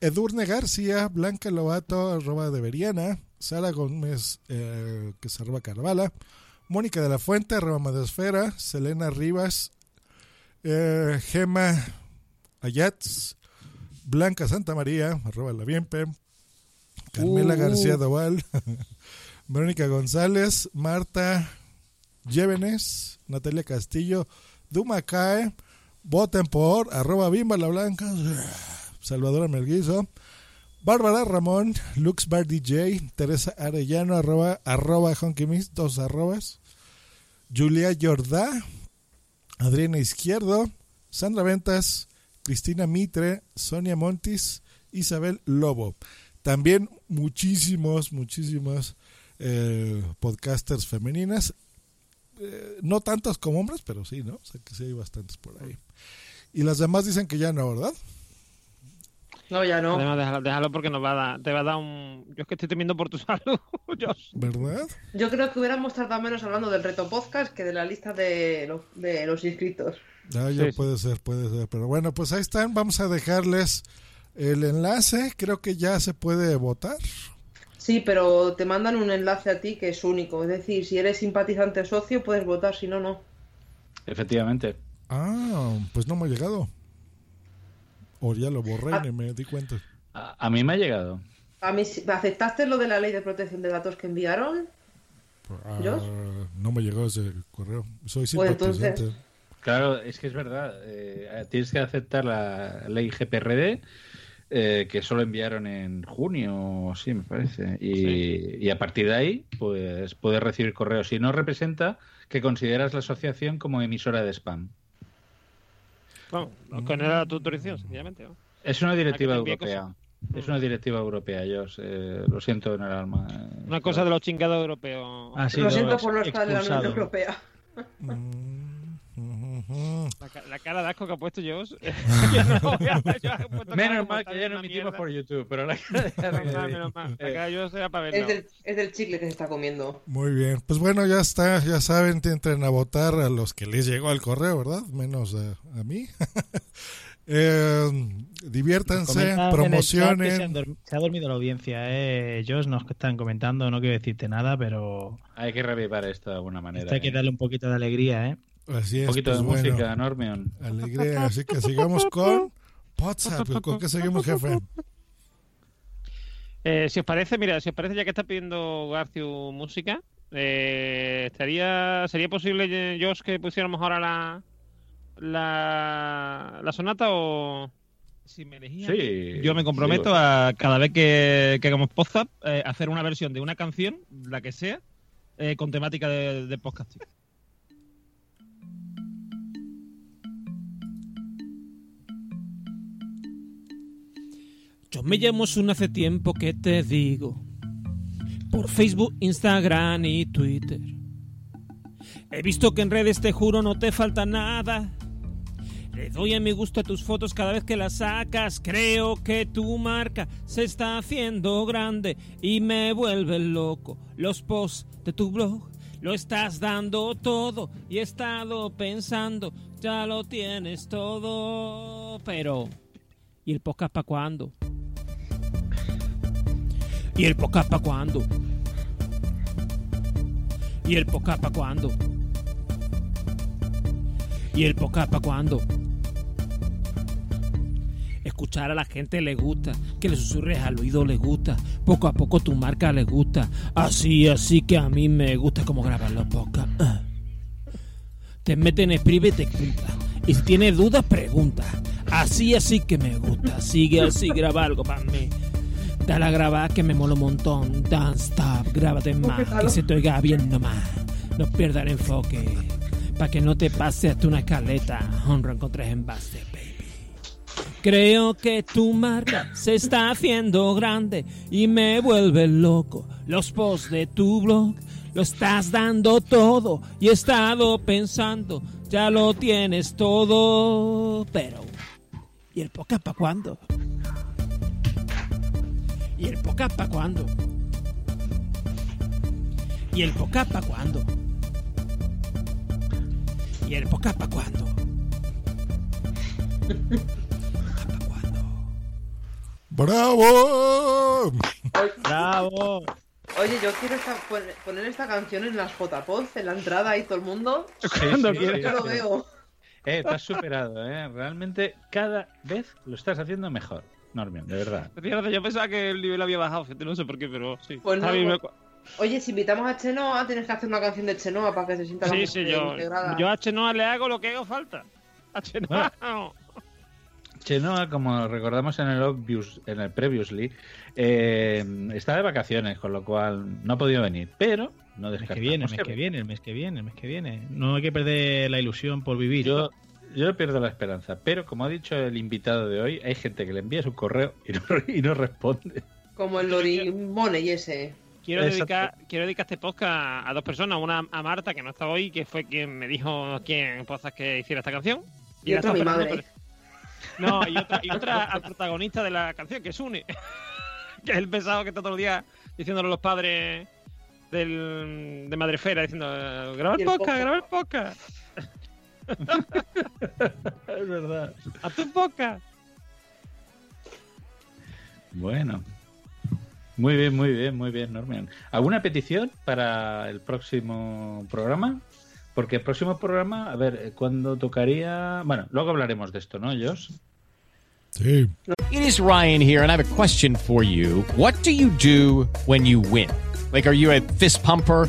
Edurne García, Blanca Lobato, arroba de Veriana, Sara Gómez, eh, que es arroba Carvala, Mónica de la Fuente, arroba Madesfera, Selena Rivas, eh, Gema Ayats, Blanca Santa María, arroba la Bienpe, Carmela Uh. García Doval, Verónica González, Marta Llévenes, Natalia Castillo, Dumacae, voten por arroba Bimba la Blanca, Salvador Melguizo, Bárbara Ramón, Lux Bar DJ, Teresa Arellano, arroba, arroba Honky Miss, dos arrobas, Julia Jordá, Adriana Izquierdo, Sandra Ventas, Cristina Mitre, Sonia Montis, Isabel Lobo. También muchísimos, muchísimos eh, podcasters femeninas. Eh, no tantas como hombres, pero sí, ¿no? O sea que sí hay bastantes por ahí. Y las demás dicen que ya no, ¿verdad? No, ya no. Además, déjalo, déjalo porque nos va a dar, te va a dar un. Yo es que estoy temiendo por tu salud, Josh. ¿Verdad? Yo creo que hubiéramos tardado menos hablando del reto podcast que de la lista de, los- de los inscritos. Ya Sí, sí. puede ser, puede ser. Pero bueno, pues ahí están. Vamos a dejarles el enlace. Creo que ya se puede votar. Sí, pero te mandan un enlace a ti que es único. Es decir, si eres simpatizante socio, puedes votar, si no, no. Efectivamente. Ah, pues no me ha llegado. O ya lo borré Ah. y ni me di cuenta. A, a mí me ha llegado. A mí, ¿Aceptaste lo de la ley de protección de datos que enviaron? Ah, ¿Yo? no me llegó ese correo. Soy Pues entonces-. Claro, es que es verdad. eh, tienes que aceptar la ley GPRD, eh, que solo enviaron en junio, sí, me parece. Y, y a partir de ahí, pues puedes recibir correos. Si no representa que consideras la asociación como emisora de spam. Vamos, con era tu autorización, sencillamente. ¿no? Es una directiva Ah, europea. Es una directiva europea, yo lo siento en el alma. eh, Una cosa de los chingados europeos. Ha Lo siento por no estar en la Unión. Europea. La, ca- la cara de asco que ha puesto Josh. No Menos mal que ya no emitimos mierda. por YouTube, pero la cara de Menos mal, menos mal. La cara de Josh era para Es verlo. del, es del chicle que se está comiendo. Muy bien. Pues bueno, ya está. Ya saben, entren a votar a los que les llegó el correo, ¿verdad? Menos a, a mí. Eh, diviértanse, Se, promocionen. se ha dormido la audiencia, eh. Josh, nos están comentando, no quiero decirte nada, pero Hay que revivar esto de alguna manera. esto hay que ¿eh? darle un poquito de alegría, ¿eh? Así Un es, poquito pues de bueno. música, Normion. Alegría. Así que sigamos con WhatsApp. ¿Con qué seguimos, jefe? Eh, si os parece, mira, si os parece, ya que está pidiendo Garcio música, eh, estaría sería posible, eh, Josh, que pusiéramos ahora la la, la sonata o si me mí, Sí. yo me comprometo sí, a cada vez que, que hagamos podcast eh, hacer una versión de una canción, la que sea, eh, con temática de, de podcasting. Me llamo Sun hace tiempo que te digo. Por Facebook, Instagram y Twitter. He visto que en redes te juro no te falta nada. Le doy a mi gusto a tus fotos cada vez que las sacas. Creo que tu marca se está haciendo grande y me vuelve loco. Los posts de tu blog lo estás dando todo y he estado pensando, ya lo tienes todo. Pero, ¿y el podcast para cuándo? ¿Y el podcast para cuándo? ¿Y el podcast para cuándo? ¿Y el podcast para cuándo? Escuchar a la gente le gusta, que le susurres al oído le gusta, poco a poco tu marca le gusta, así, así que a mí me gusta como graban los podcasts. Te meten en y te pregunta, y si tienes dudas pregunta, así, así que me gusta, sigue así, graba algo para mí. Dale a grabar que me mola un montón. Don't stop, grábate más, que se te oiga bien nomás. No pierdas el enfoque, para que no te pase hasta una escaleta. Honra con tres envases, baby. Creo que tu marca se está haciendo grande y me vuelve loco. Los posts de tu blog lo estás dando todo y he estado pensando, ya lo tienes todo, pero ¿y el podcast para cuándo? ¿Y el podcast para cuándo? ¿Y el podcast para cuándo? ¿Y el podcast para cuándo? ¡Bravo! ¡Bravo! Oye, yo quiero esta- pon- poner esta canción en las JPOD, en la entrada ahí todo el mundo. Cuando Yo quieras. lo veo. Eh, te has superado, ¿eh? Realmente cada vez lo estás haciendo mejor, Normion, de verdad. Fíjate, Yo pensaba que el nivel había bajado, fíjate, no sé por qué, pero sí. Pues no, me- pues- Oye, si invitamos a Chenoa, tienes que hacer una canción de Chenoa para que se sienta la Sí, música sí, yo, integrada. yo a Chenoa le hago lo que haga falta. A Chenoa. Chenoa, como recordamos en el obvious, en el previously, eh, está de vacaciones, con lo cual no ha podido venir. Pero no El mes que viene, el mes que viene, el mes que viene, el mes que viene. No hay que perder la ilusión por vivir. Yo, yo pierdo la esperanza, pero como ha dicho el invitado de hoy, hay gente que le envía su correo y no, y no responde. Como el Lorimone y ese. Quiero dedicar, quiero dedicar este podcast a dos personas. Una a Marta, que no está hoy, que fue quien me dijo aquí en podcast que hiciera esta canción. Y la otra a mi madre. pero- No, y otra, y otra al protagonista de la canción, que es Une. que es el pesado que está todos los días diciéndole a los padres del, de Madrefera, diciendo, graba Y el el podcast, podcast. graba el podcast. Es verdad. A tu podcast. Bueno. Muy bien, muy bien, muy bien, Normion. ¿Alguna petición para el próximo programa? Porque el próximo programa, a ver, ¿cuándo tocaría? Bueno, luego hablaremos de esto, ¿no, Josh? Sí. It is Ryan here, and I have a question for you. What do you do when you win? Like, are you a fist pumper?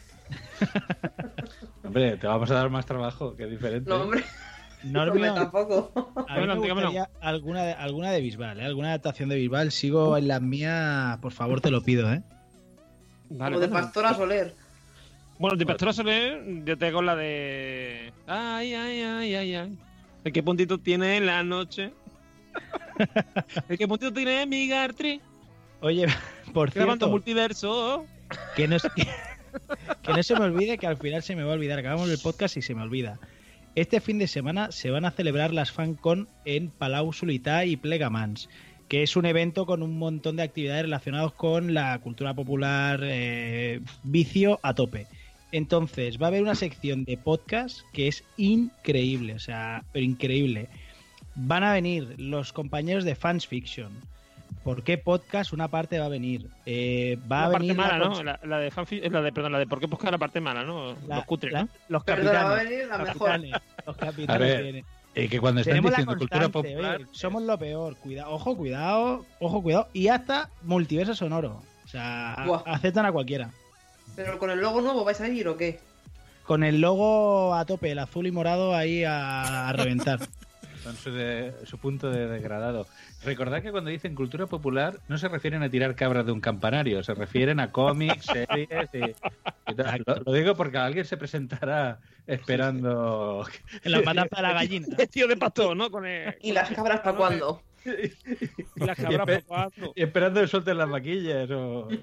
Hombre, te vamos a dar más trabajo, que diferente. No, hombre. Normion, tampoco. A mí me Bueno, gustaría alguna de, alguna de Bisbal, ¿eh? alguna adaptación de Bisbal. Sigo en las mías, por favor, te lo pido, ¿eh? Vale, Como de bueno. Pastora Soler. Bueno, de Pastora Soler, yo tengo la de. Ay, ay, ay, ay, ay. ¿El qué puntito tiene la noche? ¿El qué puntito tiene mi Gartri? Oye, por cierto, multiverso. que no, se- que no se me olvide que al final se me va a olvidar. Acabamos el podcast y se me olvida. Este fin de semana se van a celebrar las FanCon en Palau Solità y Plegamans, que es un evento con un montón de actividades relacionadas con la cultura popular, eh, vicio a tope. Entonces, va a haber una sección de podcast que es increíble, o sea, pero increíble. Van a venir los compañeros de Fans Fiction. ¿Por qué podcast? Una parte va a venir. Eh, va la a parte venir mala, la ¿no? La, la de fanfic, la de, perdón, la de por qué buscar la parte mala, ¿no? La- Los cutres, la- ¿no? Los Perdona, capitanes. va a venir la los mejor. capitanes, los A capitanes ver, vienen. eh, que cuando están Tenemos diciendo cultura popular, oye, somos lo peor. Cuidado, ojo, cuidado, ojo, cuidado. Y hasta multiverso sonoro. O sea, a- aceptan a cualquiera. Pero con el logo nuevo vais a ir o qué? Con el logo a tope, el azul y morado ahí a, a reventar. con su, de- su punto de degradado. Recordad que cuando dicen cultura popular no se refieren a tirar cabras de un campanario, se refieren a cómics, series y, y tal. Lo, lo digo porque alguien se presentará esperando. En la matanza de la gallina. Tío de pastor, ¿no? Con el- ¿Y las cabras para cuándo? y las Y, cabras y esperando que suelten las maquillas. O...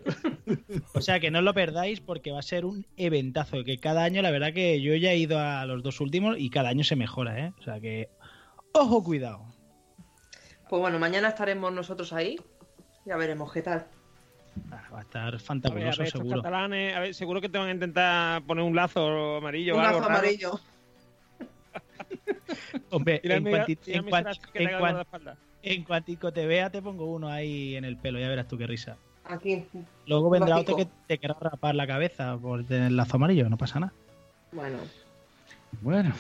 O sea, que no os lo perdáis porque va a ser un eventazo. Que cada año, la verdad que yo ya he ido a los dos últimos y cada año se mejora, ¿eh? O sea que, ojo, cuidado. Pues bueno, mañana estaremos nosotros ahí. Ya veremos qué tal. Ah, Va a estar A ver, a fantabuloso, ver, seguro. catalanes, a ver, seguro que te van a intentar poner un lazo amarillo Un o algo lazo raro. amarillo. Hombre, en, amiga- cuanti- y la en amiga cuanti- que te en haga cuan- guardaespaldas. en cuantico te vea, te pongo uno ahí en el pelo, ya verás tú qué risa. Aquí. Luego vendrá Lógico. otro que te querrá rapar la cabeza por tener el lazo amarillo, no pasa nada. Bueno, Bueno,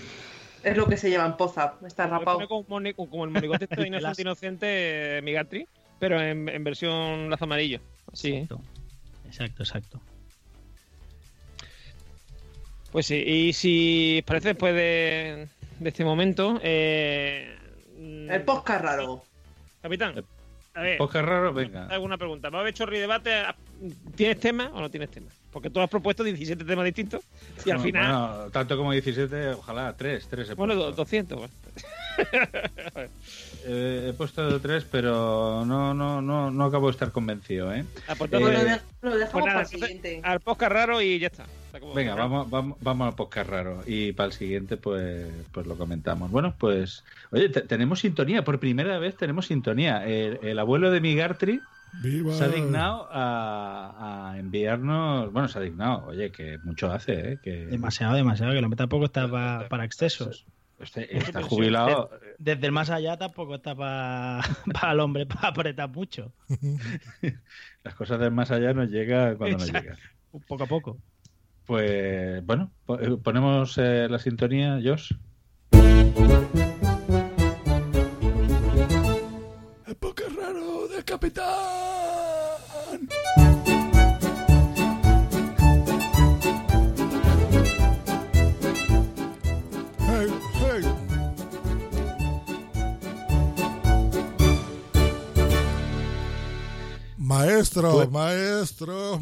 es lo que se llama en poza. Está rapado. como, un moni- como el monigote este de El inocente inocente eh, Migatri, pero en, en versión lazo amarillo. Sí. Exacto, exacto. exacto. Pues sí, y si os parece después de, de este momento, eh, El podcast raro. capitán, a ver, podcast raro, venga. alguna pregunta. Va a haber chorri de debate. ¿Tienes tema o no tienes tema? Porque tú has propuesto 17 temas distintos y al Bueno, final, bueno, tanto como 17, ojalá 3, 3 he bueno, puesto. do- 200. bueno. Eh, he puesto 3, pero no, no, no, no acabo de estar convencido, ¿eh? Ah, pues Eh, Lo, de- lo dejamos pues nada, para el siguiente. al podcast raro y ya está. Venga, vamos, vamos, vamos al podcast raro y para el siguiente pues, pues lo comentamos. Bueno, pues, oye, te- tenemos sintonía, por primera vez tenemos sintonía. El, el abuelo de Migartri Viva. se ha dignado a, a enviarnos, bueno, se ha dignado, oye, que mucho hace, ¿eh? Que Demasiado, demasiado, que lo tampoco está pa- para excesos. este- está jubilado. Desde el más allá tampoco está para el hombre para apretar mucho. Las cosas del más allá nos llega cuando nos Exacto. llega. Poco a poco. Pues bueno, po- ponemos eh, la sintonía, Josh. Maestro, Pues- maestro.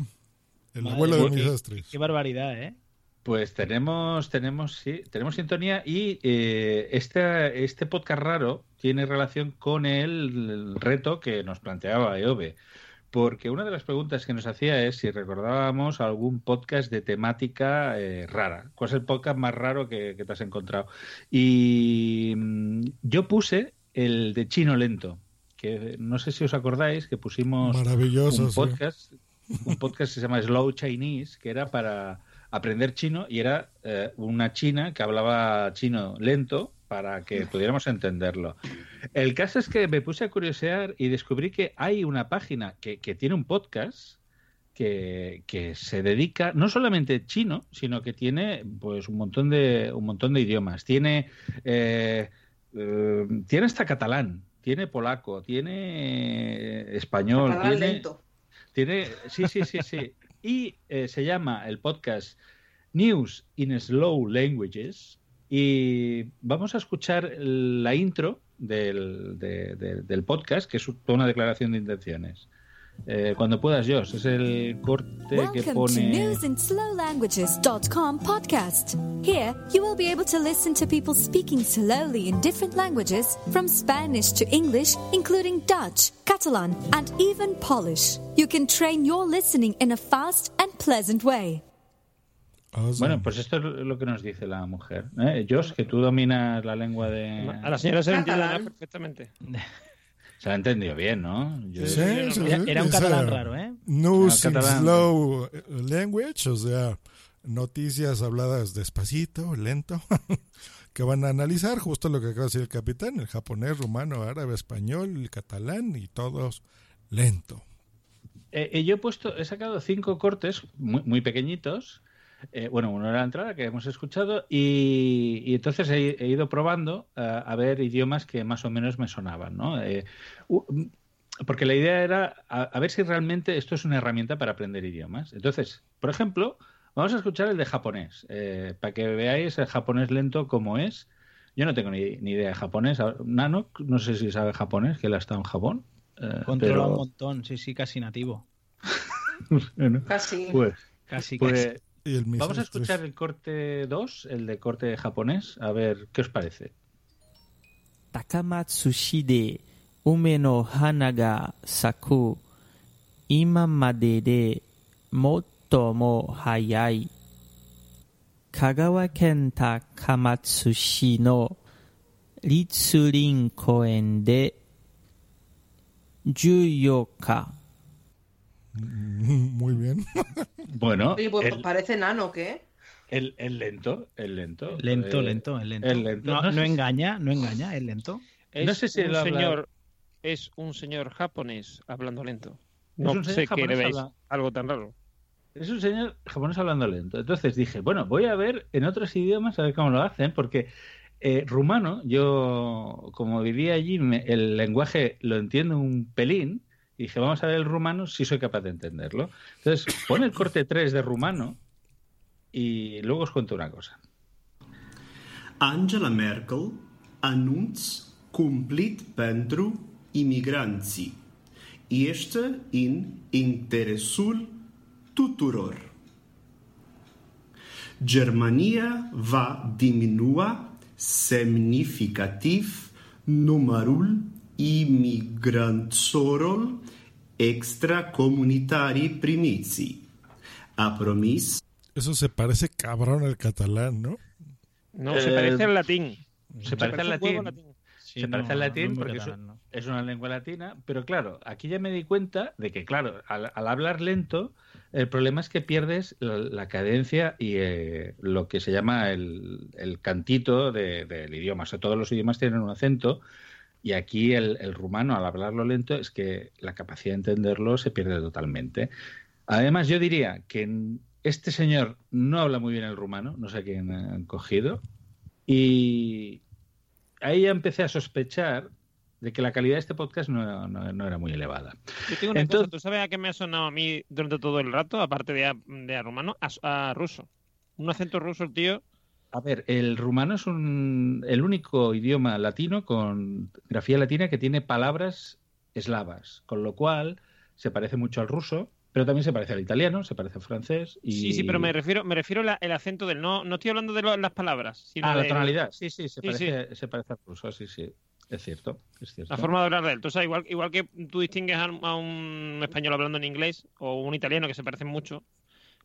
El Madre abuelo de mía, mis qué- astres. Qué barbaridad, ¿eh? Pues tenemos, tenemos, sí, tenemos sintonía y eh, este, este podcast raro tiene relación con el reto que nos planteaba Eove. Porque una de las preguntas que nos hacía es si recordábamos algún podcast de temática eh, rara. ¿Cuál es el podcast más raro que, que te has encontrado? Y mm, yo puse el de Chino Lento, que no sé si os acordáis que pusimos un sí. podcast, un podcast que se llama Slow Chinese, que era para aprender chino y era eh, una china que hablaba chino lento para que pudiéramos entenderlo. El caso es que me puse a curiosear y descubrí que hay una página que, que tiene un podcast que, que se dedica no solamente chino, sino que tiene pues un montón de un montón de idiomas. Tiene eh, eh, tiene hasta catalán, tiene polaco, tiene español, Catalán tiene lento. tiene, sí, sí, sí, sí. Y eh, se llama el podcast News in Slow Languages. Y vamos a escuchar la intro del, de- de- del podcast, que es toda una declaración de intenciones. Eh, cuando puedas, Josh, es el corte que Welcome to pone. newsinslowlanguages.com podcast. Here, you will be able to listen to people speaking slowly in different languages, from Spanish to English, including Dutch, Catalan, and even Polish. You can train your listening in a fast and pleasant way. Bueno, pues esto es lo que nos dice la mujer. ¿eh? Josh, que tú dominas la lengua de. A la señora se le entiende perfectamente. Se ha entendido bien, ¿no? Yo- Sí, sí, Era- sí, era un catalán raro, ¿eh? News in catalán. slow language, o sea, noticias habladas despacito, lento, que van a analizar justo lo que acaba de decir el capitán, el japonés, rumano, árabe, español, el catalán y todos lento. Eh, eh, yo he puesto, he sacado cinco cortes muy, muy pequeñitos. Eh, bueno, uno era la entrada que hemos escuchado y, y entonces he, he ido probando eh, a ver idiomas que más o menos me sonaban, ¿no? Eh, u- porque la idea era a, a ver si realmente esto es una herramienta para aprender idiomas. Entonces, por ejemplo, vamos a escuchar el de japonés, eh, para que veáis el japonés lento como es. Yo no tengo ni, ni idea de japonés. Nano, no sé si sabe japonés, que él ha estado en Japón. eh, Controla pero- un montón, sí, sí, casi nativo. Bueno, Casi. pues, Casi, pues, casi. Y el Vamos a escuchar 3. el corte 2, el de corte japonés, a ver qué os parece. Takamatsushi de Ume no Hana ga Saku Imamade de Motto mo Hayai Kagawa ken Takamatsushi no Ritsurin koen de 14日 Muy bien. Bueno, Oye, pues el, parece nano, ¿qué? el- el lento, el lento. Lento, Eh, lento, el lento. el lento. No, No engaña, no engaña, es lento. Es No sé si un señor, es un señor japonés hablando lento. No un señor sé qué japonés le veis habla- algo tan raro. Es un señor japonés hablando lento. Entonces dije, bueno, voy a ver en otros idiomas a ver cómo lo hacen, porque eh, rumano, yo como vivía allí, me- el lenguaje lo entiendo un pelín. Y dije, vamos a ver el rumano si soy capaz de entenderlo. Entonces, pon el corte 3 de rumano y luego os cuento una cosa. Angela Merkel anunț cumplit pentru imigranții. Este în interesul tuturor. Germania va diminua semnificativ numărul imigranților extracomunitari primiți. A promis Eso se parece cabrón al catalán, ¿no? No, Eh, se parece al latín. Se parece al latín. Sí, se no, parece al latín no porque es, catalán, no. es una lengua latina, pero claro, aquí ya me di cuenta de que, claro, al, al hablar lento, el problema es que pierdes la, la cadencia y eh, lo que se llama el, el cantito de- del idioma. O sea, todos los idiomas tienen un acento y aquí el, el rumano, al hablarlo lento, es que la capacidad de entenderlo se pierde totalmente. Además, yo diría que este señor no habla muy bien el rumano, no sé a quién han cogido, y ahí ya empecé a sospechar de que la calidad de este podcast no, no- no era muy elevada. Yo tengo una Entonces- cosa, ¿tú sabes a qué me ha sonado a mí durante todo el rato, aparte de a, de a rumano? A, a ruso. Un acento ruso, tío. A ver, el rumano es un, el único idioma latino con grafía latina que tiene palabras eslavas, con lo cual se parece mucho al ruso, pero también se parece al italiano, se parece al francés. Y... Sí, sí, pero me refiero, me refiero al el acento del. No, no estoy hablando de lo- las palabras. Sino Ah, la tonalidad, sí, sí, se, Sí, parece, se parece al ruso, sí, sí, es cierto, es cierto. La forma de hablar de él. Sabes, igual, igual que tú distingues a, un- a un español hablando en inglés o un italiano que se parecen mucho.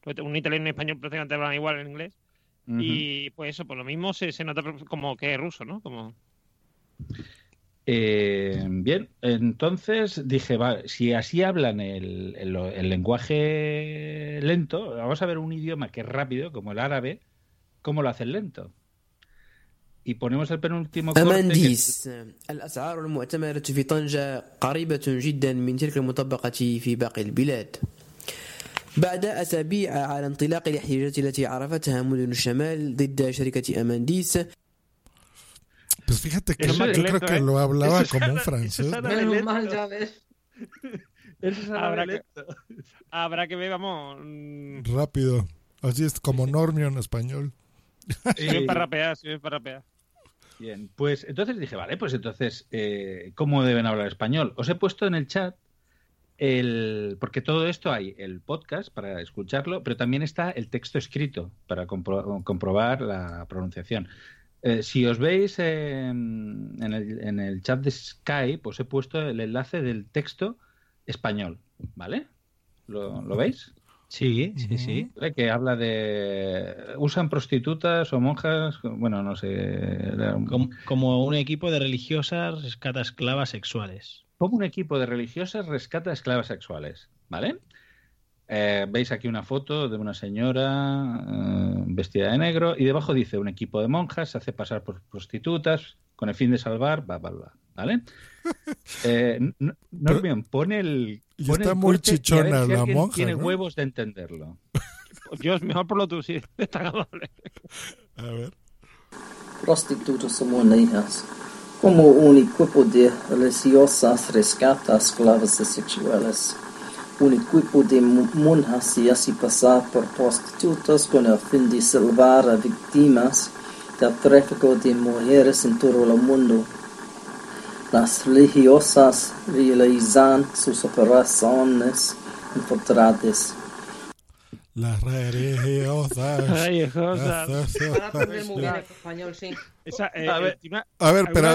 Un italiano y un español prácticamente hablan igual en inglés. Ujú. Y pues eso, por lo mismo se, se nota como que es ruso, ¿no? Como... Eh, bien, entonces dije, vale, si así hablan el, el- el lenguaje lento, vamos a ver un idioma que es rápido, como el árabe, ¿cómo lo hacen lento? Y ponemos el penúltimo corte. que- أمانديس الأسعار المعتمرة في طنجة قريبة جدا من تلك المطبقة في باقي البلاد بعد أسابيع على انطلاق الاحتجاجات التي عرفتها مدن الشمال ضد شركة أمانديس Pues fíjate que Eso yo es creo lento, que ¿eh? lo hablaba Eso es como un árabe- francés. eso es ¿no? árabe Menos lento. mal, ya ves. Eso es árabe Habrá que, lento. habrá que ver, vamos. mm, Rápido. Así es como normio en español. Si ven para rapear, si ven para rapear. Bien, pues entonces dije, vale, pues entonces, eh, ¿cómo deben hablar español? Os he puesto en el chat el. Porque todo esto hay el podcast para escucharlo, pero también está el texto escrito para compro- comprobar la pronunciación. Eh, si os veis en, en el, en el chat de Skype, os he puesto el enlace del texto español, ¿vale? ¿Lo, lo veis? Sí, sí, sí. ¿Vale? Que habla de. Usan prostitutas o monjas, bueno, no sé. Como, como un equipo de religiosas rescata esclavas sexuales. Como un equipo de religiosas rescata esclavas sexuales, ¿vale? Eh, Veis aquí una foto de una señora eh, vestida de negro y debajo dice un equipo de monjas se hace pasar por prostitutas con el fin de salvar, bla, bla, bla, ¿vale? Eh, N- Normion, pone el... Y pone está el muy chichona si la monja, tiene ¿no? huevos de entenderlo. Dios, mejor por lo tú, sí. Está agradable. A ver. Prostitutas humanas, como un equipo de religiosas rescata esclavas sexuales. Un equipo de monjas se hace pasar por prostitutas con el fin de salvar a víctimas del tráfico de mujeres en todo el mundo. Las religiosas realizan sus operaciones infiltradas Las religiosas. Religiosas. Para aprender muy bien español, sí. Esa, eh, A ver, encima, a ver, pero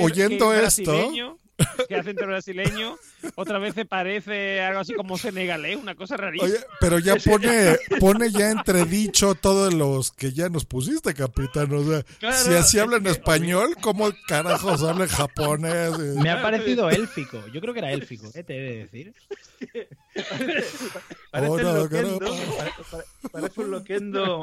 oyendo que esto, brasileño- que acento brasileño, otras veces parece algo así como senegalés, una cosa rarísima. Oye, pero ya pone, pone ya entredicho todos los que ya nos pusiste, capitán. O sea, Claro, si así es hablan español, ¿cómo carajos hablan japonés? Me ha parecido élfico. Yo creo que era élfico, ¿eh? te he de decir. Parece Ahora, un loquendo, caramba. pare- pare- parece un loquendo.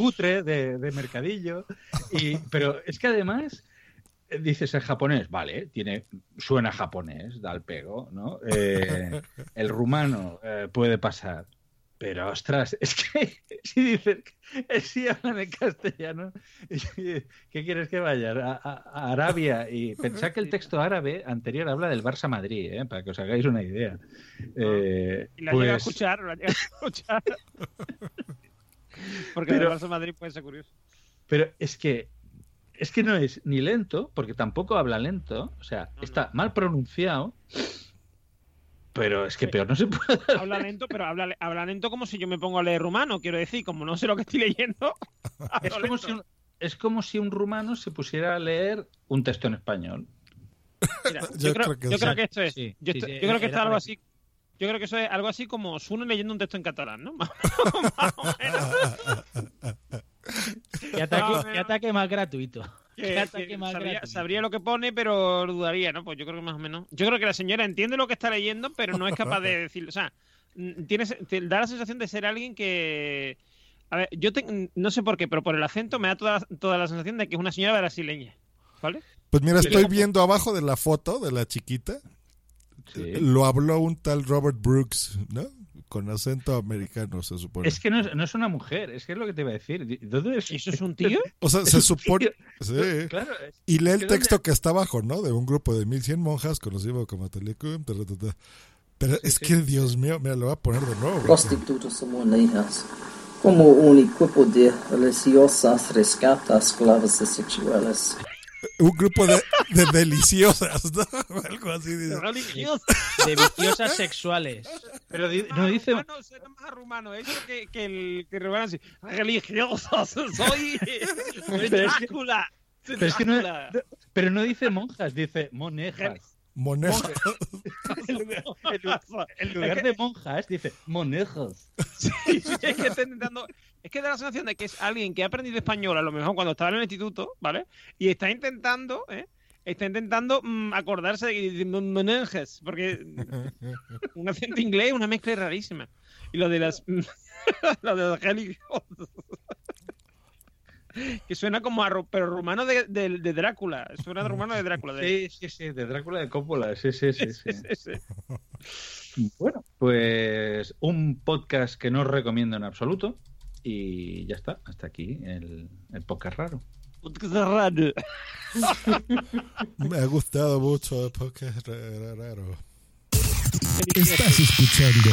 Cutre de, de mercadillo. Y, pero es que además eh, dices el japonés, vale, tiene, suena japonés, da el pego, ¿no? Eh, el rumano eh, puede pasar. Pero ostras, es que si dicen, si hablan en castellano, ¿qué quieres que vaya? A, a- a Arabia y pensad que el texto árabe anterior habla del Barça Madrid, ¿eh? para que os hagáis una idea. Eh, Y la llega a pues- escuchar, la llega a escuchar. Porque Pero- el Barça Madrid puede ser curioso. Pero es que es que no es ni lento, porque tampoco habla lento, o sea, está mal pronunciado, pero es que peor no se puede. Habla lento, pero habla, habla lento como si yo me pongo a leer rumano, quiero decir, como no sé lo que estoy leyendo. Es como, si un, es como si un rumano se pusiera a leer un texto en español. Mira, yo, creo, yo creo que esto es. Sí, yo, sí, esto- sí, yo creo que era esto es algo así. Yo creo que eso es algo así como Suno leyendo un texto en catalán, ¿no? ¿Qué ataque, qué ataque más gratuito? Que- ¿Qué que ataque más sabría, gratuito? sabría lo que pone, pero dudaría, ¿no? Pues yo creo que más o menos. Yo creo que la señora entiende lo que está leyendo, pero no es capaz de decirlo. O sea, mm, tiene, te da la sensación de ser alguien que. A ver, yo te- no sé por qué, pero por el acento me da toda, toda la sensación de que es una señora brasileña. ¿Vale? Pues mira, estoy viendo abajo de la foto de la chiquita. Lo habló un tal Robert Brooks, ¿no? Con acento americano, se supone. Es que no es, no es una mujer, es que es lo que te iba a decir. ¿Dónde es? ¿Eso es un tío? O sea, se supone. Sí. Claro, es- y lee el texto ¿dónde- que está abajo, ¿no? De un grupo de 1100 monjas conocido como Telecum. ta, ta, ta, ta. Pero es que, Dios mío, mira, lo voy a poner de nuevo. Prostitutas amonías, como un equipo de religiosas rescatas esclavas sexuales. Un grupo de, de deliciosas, ¿no? Algo así. dice. De viciosas sexuales. Pero di- no dice. Ah, no, suena más rumano. Eso que, que el que rumano así. Religiosos, soy. soy Pero es que- Drácula. soy Pero, es que no, pero no dice monjas, dice monejas. Moneja. En lugar, en lugar- en lugar de monjas, dice monejas. Sí, sí, es que está intentando. Es que da la sensación de que es alguien que ha aprendido español a lo mejor cuando estaba en el instituto, ¿vale? Y está intentando, ¿eh? Está intentando mm, acordarse de, de Monejas, porque un acento inglés, una mezcla rarísima. Y lo de las. lo de los religiosos. que suena como a. Pero rumano de, de- de Drácula. Suena de rumano de Drácula. de- Sí, sí, sí, de Drácula de Coppola, sí, sí, sí. sí. Sí, sí. Bueno, pues un podcast que no os recomiendo en absoluto. Y ya está, hasta aquí el, el podcast raro. Me ha gustado mucho ra- ra- raro. Estás escuchando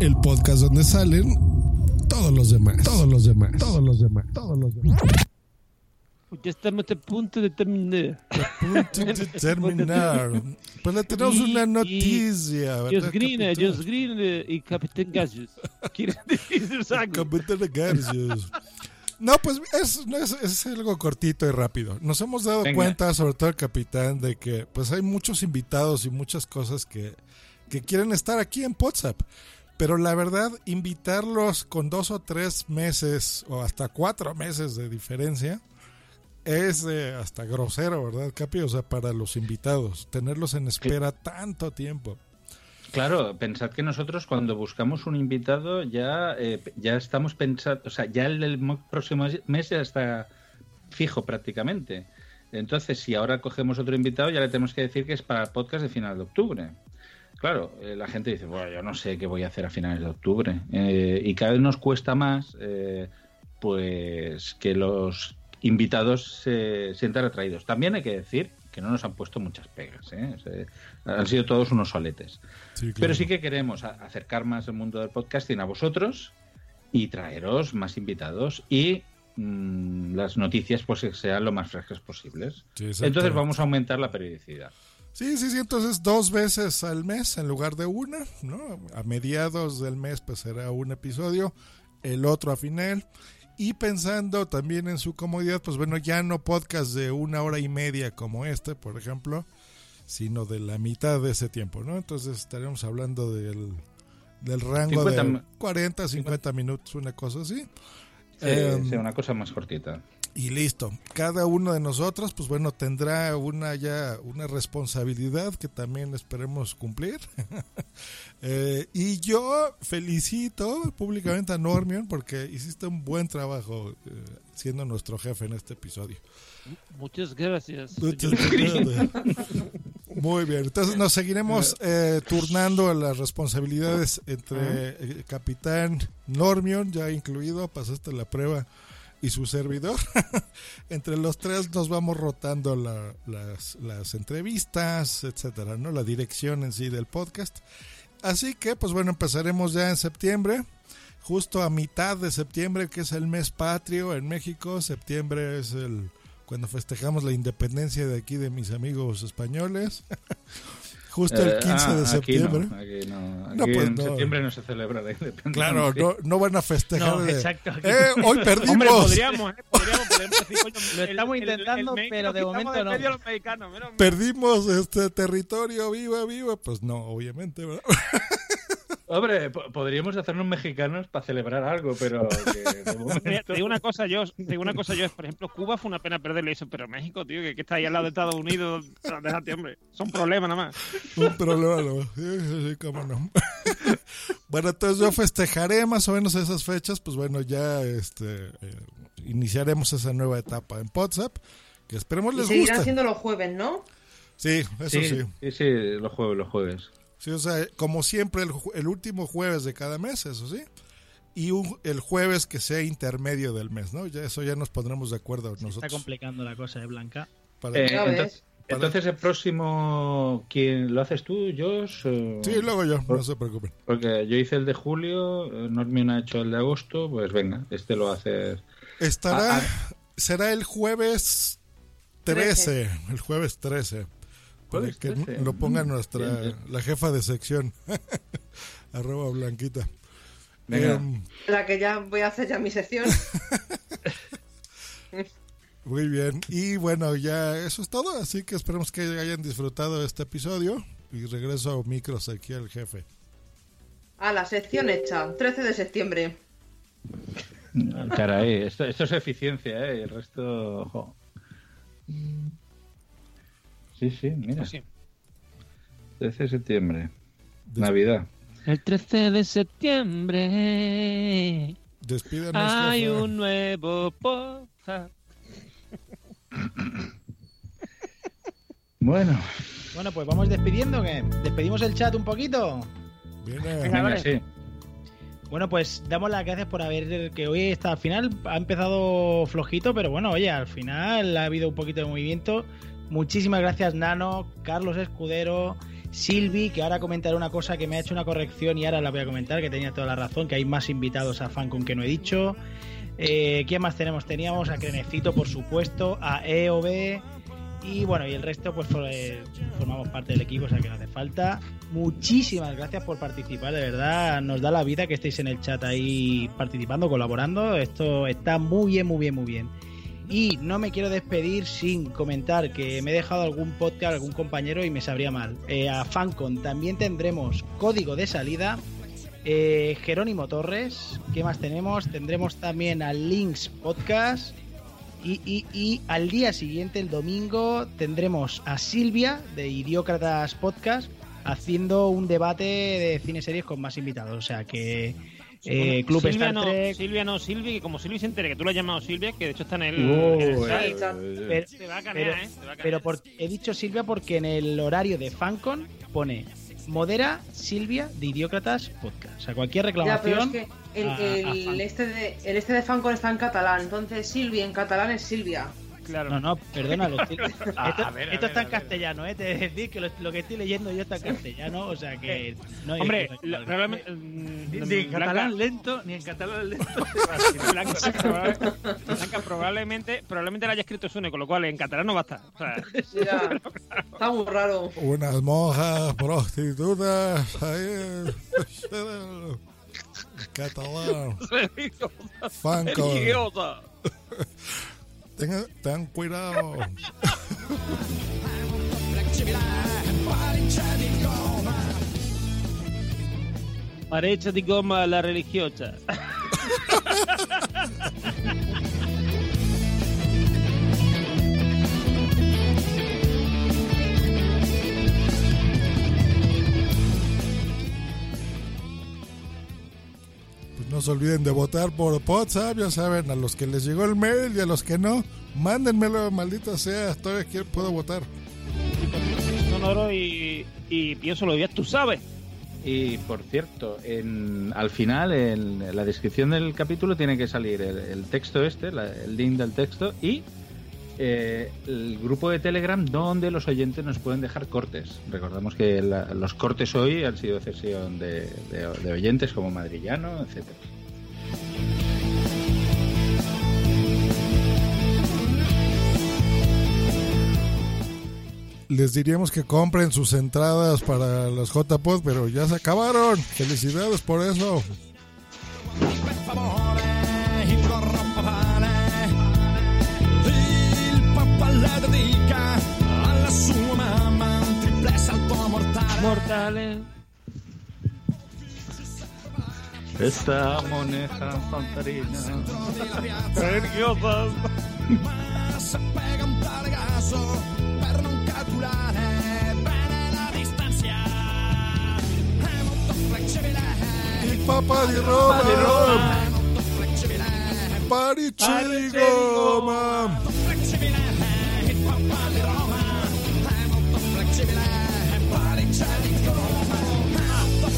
el podcast donde salen todos los demás, todos los demás, todos los demás, todos los demás. Ya estamos a punto de terminar. Punto de terminar. Pues le tenemos una noticia, Dios ¿verdad, Green, capitán? Dios Green eh, y Capitán Gallos. ¿Quieres decir algo? Capitán Garcios. No, pues es, es, es algo cortito y rápido. Nos hemos dado Venga. cuenta, sobre todo el capitán, de que pues hay muchos invitados y muchas cosas que, que quieren estar aquí en WhatsApp. Pero la verdad, invitarlos con dos o tres meses o hasta cuatro meses de diferencia es eh, hasta grosero, ¿verdad, Capi? O sea, para los invitados, tenerlos en espera tanto tiempo. Claro, pensad que nosotros cuando buscamos un invitado ya, eh, ya estamos pensando, o sea, ya el del mo- próximo mes ya está fijo prácticamente. Entonces, si ahora cogemos otro invitado, ya le tenemos que decir que es para el podcast de final de octubre. Claro, eh, la gente dice, bueno, yo no sé qué voy a hacer a finales de octubre. Eh, y cada vez nos cuesta más, eh, pues, que los invitados se sientan atraídos. También hay que decir que no nos han puesto muchas pegas, ¿eh? Se- han sido todos unos soletes. Sí, claro. Pero sí que queremos acercar más el mundo del podcasting a vosotros y traeros más invitados y mm, las noticias pues que sean lo más frescas posibles. Sí. Entonces vamos a aumentar la periodicidad. Sí, sí, sí, entonces dos veces al mes en lugar de una, ¿no? A mediados del mes pues será un episodio, el otro a final. Y pensando también en su comodidad, pues bueno, ya no podcast de una hora y media como este, por ejemplo, sino de la mitad de ese tiempo, ¿no? Entonces estaremos hablando del, del rango 50 de mi- 40, 50 minutos, una cosa así. Sí, Em, sí, una cosa más cortita. Y listo. Cada uno de nosotros, pues bueno, tendrá una ya una responsabilidad que también esperemos cumplir. Eh, y yo felicito públicamente a Normion porque hiciste un buen trabajo eh, siendo nuestro jefe en este episodio. Muchas gracias. Muchas gracias. Muy bien, entonces nos seguiremos eh, turnando las responsabilidades entre eh, Capitán Normion, ya incluido, pasaste la prueba, y su servidor. entre los tres nos vamos rotando la- las, las entrevistas, etcétera, ¿no? La dirección en sí del podcast. Así que, pues bueno, empezaremos ya en septiembre, justo a mitad de septiembre, que es el mes patrio en México. Septiembre es el cuando festejamos la independencia de aquí de mis amigos españoles. Justo el Eh, 15 ah, de aquí septiembre. no, aquí no. Pues en septiembre no se celebra la independencia. Claro, no, no van a festejar No, de, exacto. "Eh, hoy perdimos. Hombre, podríamos, ¿eh? Podríamos, podríamos decir, coño, Lo el- estamos el- el- intentando, el México pero de momento no. medio los mexicanos, menos. Perdimos este territorio, viva, viva. Pues no, obviamente, ¿verdad? Hombre, po- podríamos hacernos mexicanos para celebrar algo, pero que de momento... Mira, te digo una cosa yo, te digo una cosa yo, por ejemplo, Cuba fue una pena perderle eso, pero México, tío, que, que está ahí al lado de Estados Unidos, déjate, hombre, son problemas nada más. Un problema, no. Sí, sí, sí, cómo no. bueno, entonces yo festejaré más o menos esas fechas. Pues bueno, ya este eh, iniciaremos esa nueva etapa en WhatsApp. Que esperemos Y les seguirán guste. siendo los jueves, ¿no? Sí, eso sí. sí, sí, sí, los jueves, los jueves. Sí, o sea, como siempre, el, el último jueves de cada mes, eso sí. Y un- el jueves que sea intermedio del mes, ¿no? Ya eso ya nos pondremos de acuerdo Está nosotros. complicando la cosa, ¿eh, Blanca? Para- Eh, Ya ves. entonces, entonces el próximo, ¿quién lo haces tú, Josh? o- Sí, luego yo, no se preocupen. Porque yo hice el de julio, eh, Normion ha hecho el de agosto, pues venga, este lo haces. Estará, Ah, ah. será el jueves 13, el jueves 13. Para que 13. lo ponga Mm, nuestra, bien, bien. la jefa de sección, arroba blanquita. Venga. Em, La que ya voy a hacer ya mi sección. muy bien, y bueno, ya eso es todo, así que esperemos que hayan disfrutado este episodio y regreso a micros aquí al jefe. A la sección hecha, 13 de septiembre. Caray, esto, esto es eficiencia, ¿eh? Y el resto, ojo. Sí, sí, mira. Sí. 13 de septiembre. Navidad. El 13 de septiembre Despídanos. hay un nuevo podcast. Bueno, Bueno, pues vamos despidiendo, ¿qué? ¿Despedimos el chat un poquito? Viene- Venga, vale. sí. Bueno, pues damos las gracias por haber que hoy está al final ha empezado flojito, pero bueno, oye, al final ha habido un poquito de movimiento. Muchísimas gracias Nano, Carlos Escudero, Silvi, que ahora comentaré una cosa que me ha hecho una corrección y ahora la voy a comentar, que tenía toda la razón, que hay más invitados a Fancon que no he dicho. Eh, ¿Quién más tenemos? Teníamos a Crenecito, por supuesto, a EOB, y bueno, y el resto, pues eh, formamos parte del equipo, o sea que no hace falta. Muchísimas gracias por participar, de verdad, nos da la vida que estéis en el chat ahí participando, colaborando. Esto está muy bien, muy bien, muy bien. Y no me quiero despedir sin comentar que me he dejado algún podcast, algún compañero y me sabría mal. Eh, a Fancon también tendremos código de salida. Eh, Jerónimo Torres, ¿qué más tenemos? Tendremos también al Links Podcast. Y, y- y al día siguiente, el domingo, tendremos a Silvia de Idiócratas Podcast haciendo un debate de cine series con más invitados. O sea que eh, Club Silvia Star no, Trek. Silvia no, Silvia, que como Silvia se entere que tú la has llamado Silvia, que de hecho está en el. Oh, en el eh, Pero, Te va a pero- canear, ¿eh? Te va a canear. pero por- he dicho Silvia porque en el horario de Fancon pone modera Silvia de Idiócratas Podcast. O sea, cualquier Ya, pero es reclamación. que el, a- este de, el este de Fancon está en catalán, entonces Silvia en catalán es Silvia. Claro. No, no, perdona. Lo estoy- esto A- a ver, a esto ver, está en castellano, ¿eh? Te decir que lo, lo que estoy leyendo yo está en castellano, o sea que. No hay Hombre, lo- realmente. mm, Ni en Blanca- catalán lento, ni en catalán lento. Blanca, probable- Blanca probablemente, probablemente la haya escrito Sune, con lo cual en catalán no va a estar. O sea, Ya, está muy raro. Unas monjas prostitutas ahí. en Catalán. Fanco. Tengan, ten cuidado. Parecha di goma la religiosa. no se olviden de votar por WhatsApp, ya saben, a los que les llegó el mail y a los que no, mándenmelo, maldita sea, todavía quiero- puedo votar. Sonoro y, y pienso lo días, tú sabes. Y por cierto, en, al final, en la descripción del capítulo, tiene que salir el, el texto este, la- el link del texto y eh, el grupo de Telegram donde los oyentes nos pueden dejar cortes. Recordamos que la- los cortes hoy han sido cesión de, de- de oyentes como Madrillano, etcétera. Les diríamos que compren sus entradas para los JPod, pero ya se acabaron. Felicidades por eso. La dedica alla sua mamma un triple salto mortale. Mortale. Esta moneda fantarina. Religiosas. Ma sapeva un tale caso per non calcolare bene la distanza. È molto flessibile. Il papà di Roma. Papà di Roma. È molto flessibile. Parice di gomma. È molto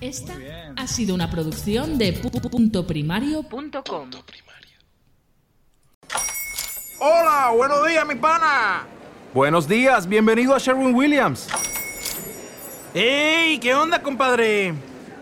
Esta ha sido una producción de pu.primario.com. Hola, buenos días, mi pana. Buenos días, bienvenido a Sherwin Williams. ¡Ey! ¿Qué onda, compadre?